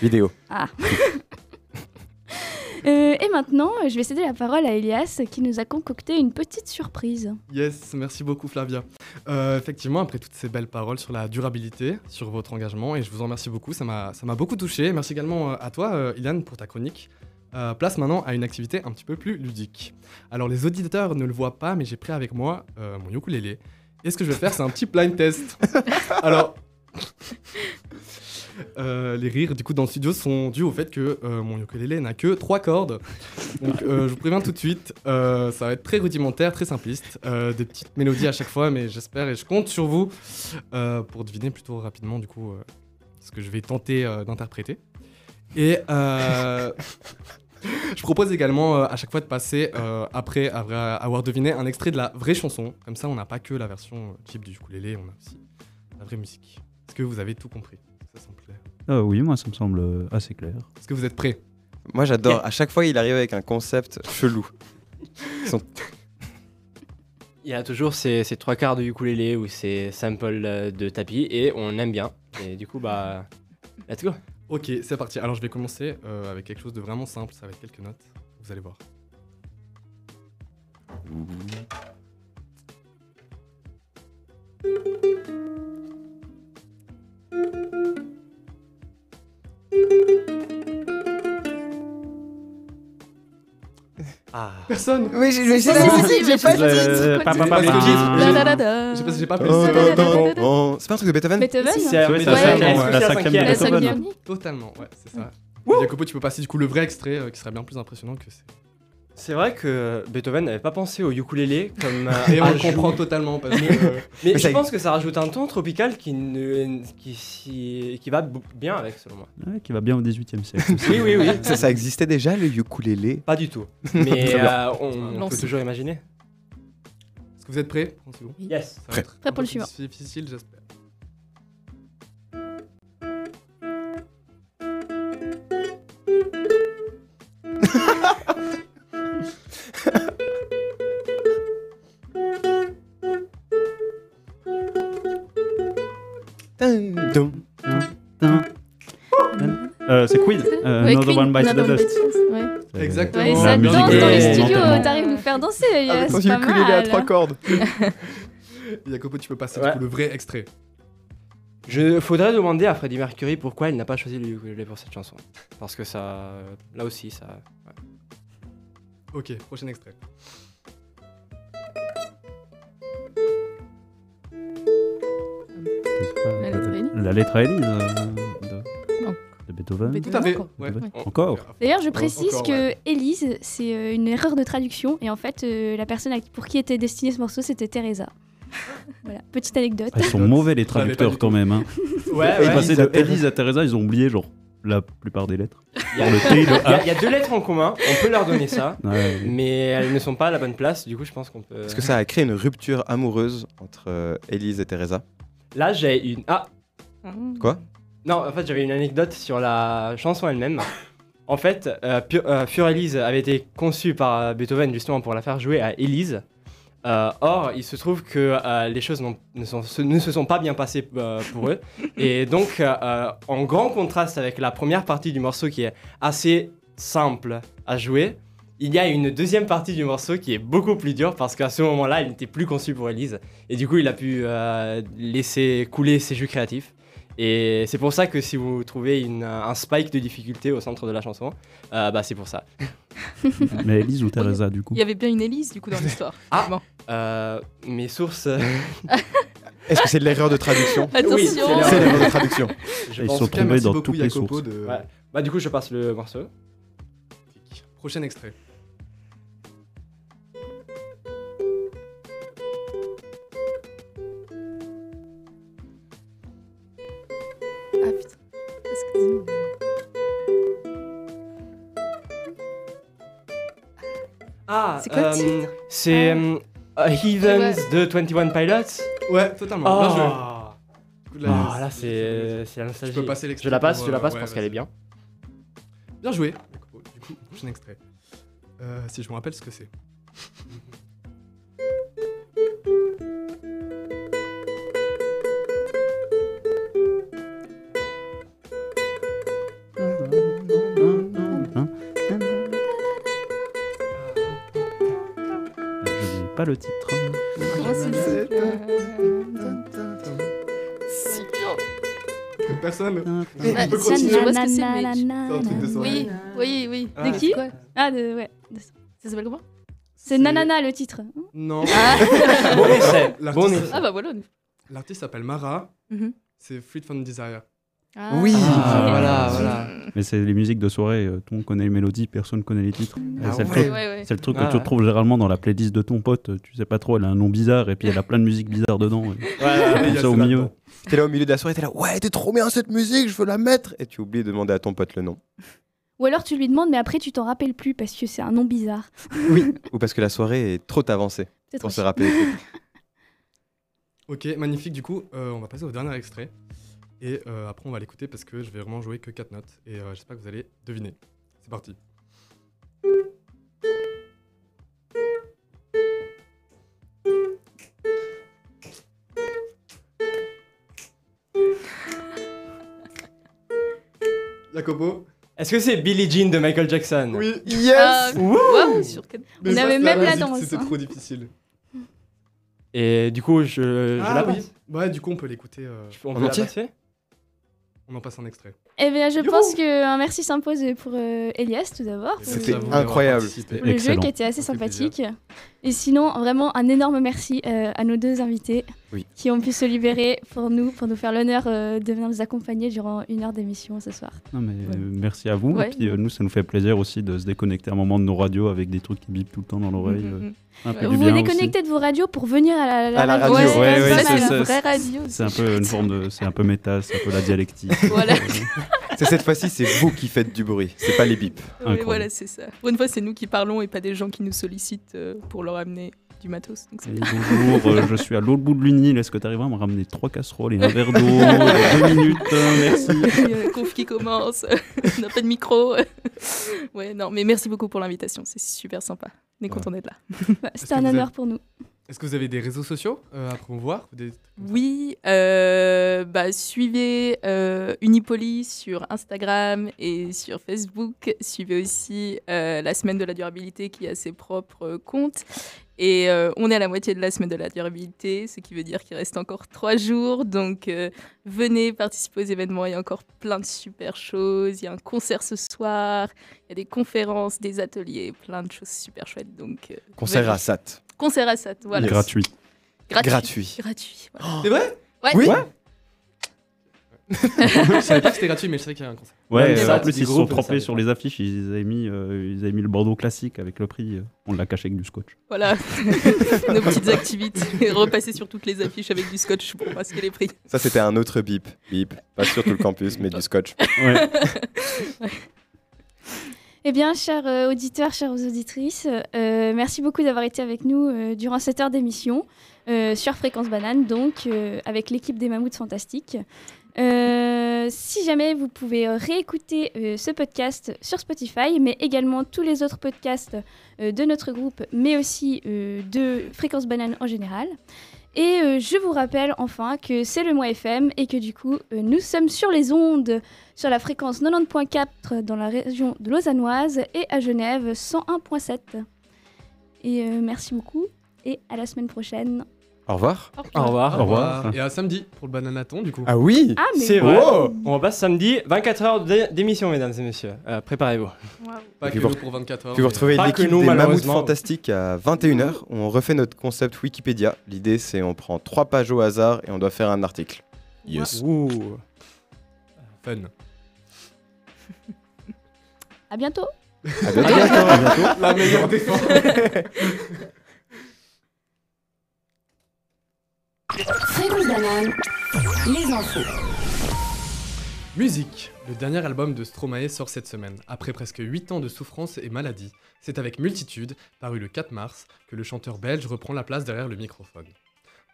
E: Vidéo.
F: Ah. [LAUGHS] euh, et maintenant, je vais céder la parole à Elias qui nous a concocté une petite surprise.
C: Yes, merci beaucoup Flavia. Euh, effectivement, après toutes ces belles paroles sur la durabilité, sur votre engagement, et je vous en remercie beaucoup, ça m'a beaucoup touché. Merci également à toi, euh, Ilan, pour ta chronique. Euh, place maintenant à une activité un petit peu plus ludique. Alors les auditeurs ne le voient pas, mais j'ai pris avec moi euh, mon ukulélé. Et ce que je vais faire, c'est un petit blind test. [LAUGHS] Alors, euh, les rires du coup dans le studio sont dus au fait que euh, mon ukulélé n'a que trois cordes. Donc euh, je vous préviens tout de suite, ça va être très rudimentaire, très simpliste, des petites mélodies à chaque fois, mais j'espère et je compte sur vous pour deviner plutôt rapidement du coup ce que je vais tenter d'interpréter. Et je propose également à chaque fois de passer, après avoir deviné, un extrait de la vraie chanson. Comme ça, on n'a pas que la version type du ukulélé, on a aussi la vraie musique. Est-ce que vous avez tout compris?
G: Ah oui, moi ça me semble euh, assez clair.
C: Est-ce que vous êtes prêts
E: Moi j'adore, à chaque fois il arrive avec un concept chelou. Sont- [LAUGHS]
X: Il y a toujours ces, ces trois quarts de ukulélé ou ces samples euh, de tapis et on aime bien. Et du coup, bah, let's go.
C: Ok, c'est parti. Alors je vais commencer euh, avec quelque chose de vraiment simple, ça va être quelques notes. Vous allez voir.
X: Ah.
C: Personne
E: Oui, j'ai
C: Si,
E: j'ai- pas
C: pas
E: le titre.
C: J'ai
E: pas-
C: J'ai- pas-
E: Oh, oh, oh. C'est pas un truc de Beethoven
F: Beethoven
X: C'est de-
G: la Beethoven.
X: cinquième
C: Totalement, ouais, c'est ça. Jacopo, tu peux passer du coup le vrai extrait euh, qui serait bien plus impressionnant que c'est.
X: C'est vrai que Beethoven n'avait pas pensé au ukulélé comme euh, [LAUGHS]
C: Et on le comprend totalement parce [LAUGHS] que.
X: Mais,
C: euh,
X: mais
E: Mais
X: je
E: ça-
X: pense que ça rajoute un ton tropical qui, ne, qui, s'y- qui va b- bien avec, selon moi.
G: Ouais, qui va bien au 18 e siècle. [LAUGHS]
X: Oui, oui, oui.
E: Ça, ça existait déjà le ukulélé?
X: Pas du tout. Mais
E: Très
X: euh, on, on peut toujours imaginer.
C: Est-ce que vous êtes prêts? Trente secondes.
X: Yes.
C: Ça va
E: Prêt.
C: être
F: Prêt
C: un
F: pour le suivant.
C: plus Difficile, j'espère.
G: Euh, c'est Queen. Euh,
W: Ouais,
G: Another
W: Queen,
G: One Bites the Dust.
W: Ouais.
C: Exactement.
F: Ouais, ça
G: la musique
F: danse dans les studios, t'arrives à nous faire danser.
E: Avec ton
F: c'est pas
E: ukulélé à trois cordes. [LAUGHS]
C: Jacopo, tu peux passer
X: Ouais.
C: du coup le vrai extrait.
X: Je faudrait demander à Freddie Mercury pourquoi il n'a pas choisi le ukulélé pour cette chanson. Parce que ça, là aussi, ça. ouais.
C: Ok, prochain extrait.
W: La lettre à Élise
G: La lettre à de, Beethoven.
W: Beethoven.
C: Tout à fait.
W: Encore.
C: Ouais.
G: Ouais. Encore
F: D'ailleurs, je précise
C: encore,
F: que
C: ouais.
F: Élise, c'est euh, une erreur de traduction. Et en fait, euh, la personne pour qui était destiné ce morceau, c'était Teresa. [LAUGHS] voilà, petite anecdote.
G: Ah, Ils sont mauvais les traducteurs
C: du
G: quand même. Hein.
X: Ouais,
G: Ils
X: ouais.
G: passaient de
E: Teresa.
G: Élise à Teresa, ils ont oublié genre la plupart des lettres.
X: Il y, a,
G: le T, le
X: il y a-
G: A.
X: il y a deux lettres en commun, on peut leur donner ça, [LAUGHS]
G: Ouais.
X: mais elles ne sont pas à la bonne place, du coup je pense qu'on peut...
E: Est-ce que ça a créé une rupture amoureuse entre euh, Élise et Teresa?
X: Là j'ai une... Ah
E: Quoi?
X: Non, en fait j'avais une anecdote sur la chanson elle-même. En fait, euh, euh, Fure Elise avait été conçue par euh, Beethoven justement pour la faire jouer à Élise. Euh, or, il se trouve que les choses ne, sont- se- ne se sont pas bien passées pour eux. [LAUGHS] Et donc, en grand contraste avec la première partie du morceau qui est assez simple à jouer, il y a une deuxième partie du morceau qui est beaucoup plus dure parce qu'à ce moment-là, il n'était plus conçu pour Elise. Et du coup, il a pu laisser couler ses jus créatifs. Et c'est pour ça que si vous trouvez une- un spike de difficulté au centre de la chanson, euh, bah c'est pour ça. [LAUGHS]
G: Mais Élise ou Teresa du coup
W: Il y avait bien une Élise du coup dans l'histoire.
X: Ah
W: Bon.
X: Euh, mes sources. euh, [LAUGHS]
E: Est-ce que c'est de l'erreur de traduction [LAUGHS]
W: Attention.
X: Oui, c'est l'erreur.
E: De traduction.
X: je
G: Ils
X: pense
G: sont tombés dans toutes les sources.
C: de-
X: Ouais. Bah du coup, je passe le morceau.
C: Prochain extrait.
W: Ah, C'est quoi
X: euh, C'est euh, Heathens
W: Ouais.
X: de 21 Pilots.
C: Ouais, totalement. Bien joué.
X: Ah,
C: là,
X: Ah, là c'est c'est la nostalgie.
C: peux passer l'extrait
X: Je la passe, je la
C: euh,
X: passe
C: ouais,
X: parce qu'elle est bien.
C: Bien joué. Du coup, prochain extrait. Euh, si je me rappelle ce que c'est.
G: Pas le titre.
C: Personne.
W: Ouais,
C: On peut continuer.
W: je vois ce que c'est, mais je-
C: C'est un truc de soirée.
W: Oui, oui, oui.
C: Ah,
F: De qui Ah, de. Ouais. de-
W: Ça s'appelle comment
F: C'est Nanana le titre.
C: Non.
W: Ah. [LAUGHS]
X: Bon essai,
C: L'artiste-
X: bon essai.
W: Ah bah voilà.
C: L'artiste s'appelle Mara.
W: Mhm.
C: C'est Fruit from Desire.
W: Ah.
E: Oui,
X: Ah,
W: ok.
X: voilà, voilà.
G: Mais c'est les musiques de soirée, euh, tout le monde connaît les mélodies, personne connaît les titres.
E: Ah
G: c'est le
E: ouais.
G: truc,
W: Ouais, ouais.
G: c'est le truc
X: Ah
G: que tu retrouves généralement dans la playlist de ton pote. Tu sais pas trop, elle a un nom bizarre et puis elle a plein de musiques bizarres dedans. et-
X: Ouais,
G: ça au milieu.
E: T'es là au milieu de la soirée, t'es là, ouais, t'es trop bien cette musique, je veux la mettre. Et tu oublies de demander à ton pote le nom.
F: Ou alors tu lui demandes, mais après tu t'en rappelles plus parce que c'est un nom bizarre. [LAUGHS]
E: Oui. Ou parce que la soirée est trop avancée
F: C'est
E: pour
F: trop
E: se rappeler.
C: Ok, magnifique. Du coup, euh, on va passer au dernier extrait. Et euh, après, on va l'écouter parce que je vais vraiment jouer que 4 notes. Et euh, j'espère que vous allez deviner. C'est parti. Jacopo
X: Est-ce que c'est Billie Jean de Michael Jackson?
C: Oui.
W: Sur quel-
C: Mais
W: On
C: ça,
W: avait
C: c'est
W: même
C: la musique,
W: danse.
C: C'était
W: hein.
C: trop difficile.
X: Et du coup, je, je
C: Ah
X: la
C: oui.
X: passe.
C: Ouais, du coup, on peut l'écouter. euh,
X: On
C: en
X: la
C: entier
X: passer?
C: On en passe un extrait.
F: Eh bien, je pense qu'un merci s'impose pour euh, Elias tout d'abord.
E: C'était
F: le-
E: incroyable.
F: pour le jeu qui était assez sympathique. Et sinon, vraiment un énorme merci euh, à nos deux invités
E: Oui.
F: qui ont pu se libérer pour nous, pour nous faire l'honneur euh, de venir nous accompagner durant une heure d'émission ce soir.
G: Non, mais euh, merci à vous.
F: Ouais.
G: Et puis euh, nous, ça nous fait plaisir aussi de se déconnecter un moment de nos radios avec des trucs qui bipent tout le temps dans l'oreille.
F: Mhm.
G: un peu
F: Vous vous déconnectez de vos radios pour venir à la, la
E: À la
F: radio.
E: radio.
G: Ouais,
F: c'est
G: ouais, un peu une forme de, c'est un peu méta, c'est un peu la dialectique. [LAUGHS]
W: Voilà.
E: C'est cette fois-ci, c'est vous qui faites du bruit, c'est pas les bips.
W: Voilà, c'est ça. Pour une fois, c'est nous qui parlons et pas des gens qui nous sollicitent pour leur amener du matos. Donc
G: Et bonjour, euh, je suis à l'autre bout de l'Unil. Est-ce que tu arriveras à me ramener trois casseroles et un verre d'eau Deux minutes, [LAUGHS] euh, merci.
W: Il y a la conf qui commence, [LAUGHS] on n'a pas de micro. [LAUGHS] ouais, non, mais merci beaucoup pour l'invitation, c'est super sympa. On est content d'être là.
F: Bah,
C: Est-ce
F: C'était un honneur
C: avez-
F: pour nous.
C: Est-ce que vous avez des réseaux sociaux euh, à promouvoir ou des-
W: Oui, euh, bah, suivez euh, Unipolis sur Instagram et sur Facebook. Suivez aussi euh, la semaine de la durabilité qui a ses propres euh, comptes. Et euh, on est à la moitié de la semaine de la durabilité, ce qui veut dire qu'il reste encore trois jours. Donc euh, venez participer aux événements, il y a encore plein de super choses. Il y a un concert ce soir, il y a des conférences, des ateliers, plein de choses super chouettes. Donc, euh,
E: Concert
W: venez.
E: à SAT.
W: Concert à SAT, voilà.
G: Gratuit.
W: Gratuit.
E: Gratuit.
W: Gratuit. voilà.
C: C'est vrai?
W: Ouais.
E: Oui.
C: Je savais pas que c'était gratuit, mais je savais qu'il y a un concert.
G: Ouais,
X: mais
G: en plus ils se sont
X: savait
G: sur les affiches, ils avaient mis, euh, ils avaient mis le Bordeaux classique avec le prix, euh, on l'a caché avec du scotch.
W: Voilà, [LAUGHS] nos petites activités. Repasser sur toutes les affiches avec du scotch pour masquer les prix.
E: Ça, c'était un autre bip. Bip. Pas sur tout le campus, mais du scotch.
G: Ouais. [LAUGHS]
F: Eh bien, chers euh, auditeurs, chères auditrices, euh, merci beaucoup d'avoir été avec nous euh, durant cette heure d'émission euh, sur Fréquence Banane, donc euh, avec l'équipe des Mammouths Fantastiques. Euh, si jamais vous pouvez euh, réécouter euh, ce podcast sur Spotify, mais également tous les autres podcasts de notre groupe, mais aussi de Fréquence Banane en général. Et je vous rappelle enfin que c'est le mois FM et que du coup, nous sommes sur les ondes sur la fréquence 90.4 dans la région de Lausannoise et à Genève 101.7. Et merci beaucoup et à la semaine prochaine.
E: Au revoir.
X: Au revoir.
G: Au revoir.
C: Et à samedi pour le bananaton, du coup.
E: Ah oui
F: Ah, mais
X: C'est
F: oui.
X: vrai.
E: Oh
X: On repasse samedi, 24 heures d'é- d'émission, mesdames et messieurs. Euh, Préparez-vous.
C: Pas que
E: puis vous-
C: nous pour 24 heures.
E: Puis vous retrouvez l'équipe des Mammouths. Fantastiques à 21h. On refait notre concept Wikipédia. L'idée, c'est on prend trois pages au hasard et on doit faire un article. Yes.
X: Ouh.
C: Fun.
F: À bientôt.
E: À bientôt. [LAUGHS] À bientôt.
C: La meilleure défense. [LAUGHS]
Y: Les infos.
C: Musique. Le dernier album de Stromae sort cette semaine. Après presque 8 ans de souffrance et maladie, c'est avec Multitude, paru le 4 mars, que le chanteur belge reprend la place derrière le microphone.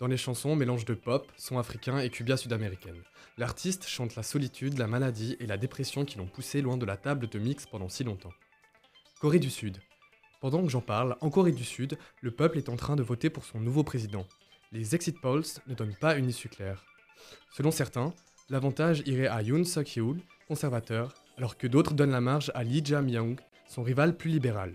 C: Dans les chansons, mélange de pop, son africain et cubia sud-américaine. L'artiste chante la solitude, la maladie et la dépression qui l'ont poussé loin de la table de mix pendant si longtemps. Corée du Sud. Pendant que j'en parle, en Corée du Sud, le peuple est en train de voter pour son nouveau président. Les exit polls ne donnent pas une issue claire. Selon certains, l'avantage irait à Yoon Suk-yeol, conservateur, alors que d'autres donnent la marge à Lee Ja-myung, son rival plus libéral.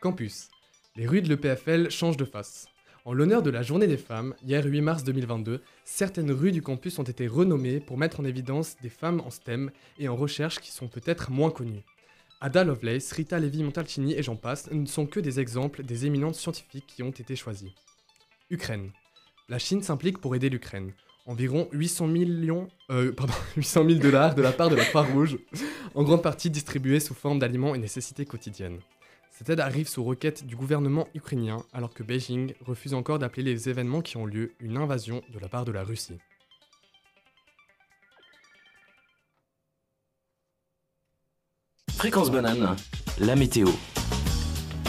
C: Campus. Les rues de l'EPFL changent de face. En l'honneur de la Journée des femmes, hier 8 mars 2022, certaines rues du campus ont été renommées pour mettre en évidence des femmes en STEM et en recherche qui sont peut-être moins connues. Ada Lovelace, Rita Levi-Montalcini et j'en passe ne sont que des exemples des éminentes scientifiques qui ont été choisis. Ukraine. La Chine s'implique pour aider l'Ukraine. Environ 800 millions, euh, pardon, [LAUGHS] 800 000 dollars de la part de la Croix-Rouge, en grande partie distribués sous forme d'aliments et nécessités quotidiennes. Cette aide arrive sous requête du gouvernement ukrainien, alors que Beijing refuse encore d'appeler les événements qui ont lieu une invasion de la part de la Russie.
Y: Fréquence banane, la météo.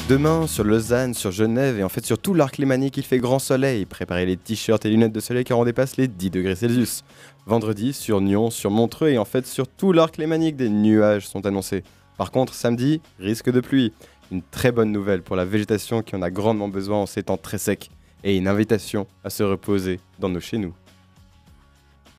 E: Demain, sur Lausanne, sur Genève et en fait sur tout l'arc lémanique, il fait grand soleil. Préparez les t-shirts et lunettes de soleil car on dépasse les 10 degrés Celsius. Vendredi, sur Nyon, sur Montreux et en fait sur tout l'arc lémanique, des nuages sont annoncés. Par contre, samedi, risque de pluie. Une très bonne nouvelle pour la végétation qui en a grandement besoin en ces temps très secs. Et une invitation à se reposer dans nos chez nous.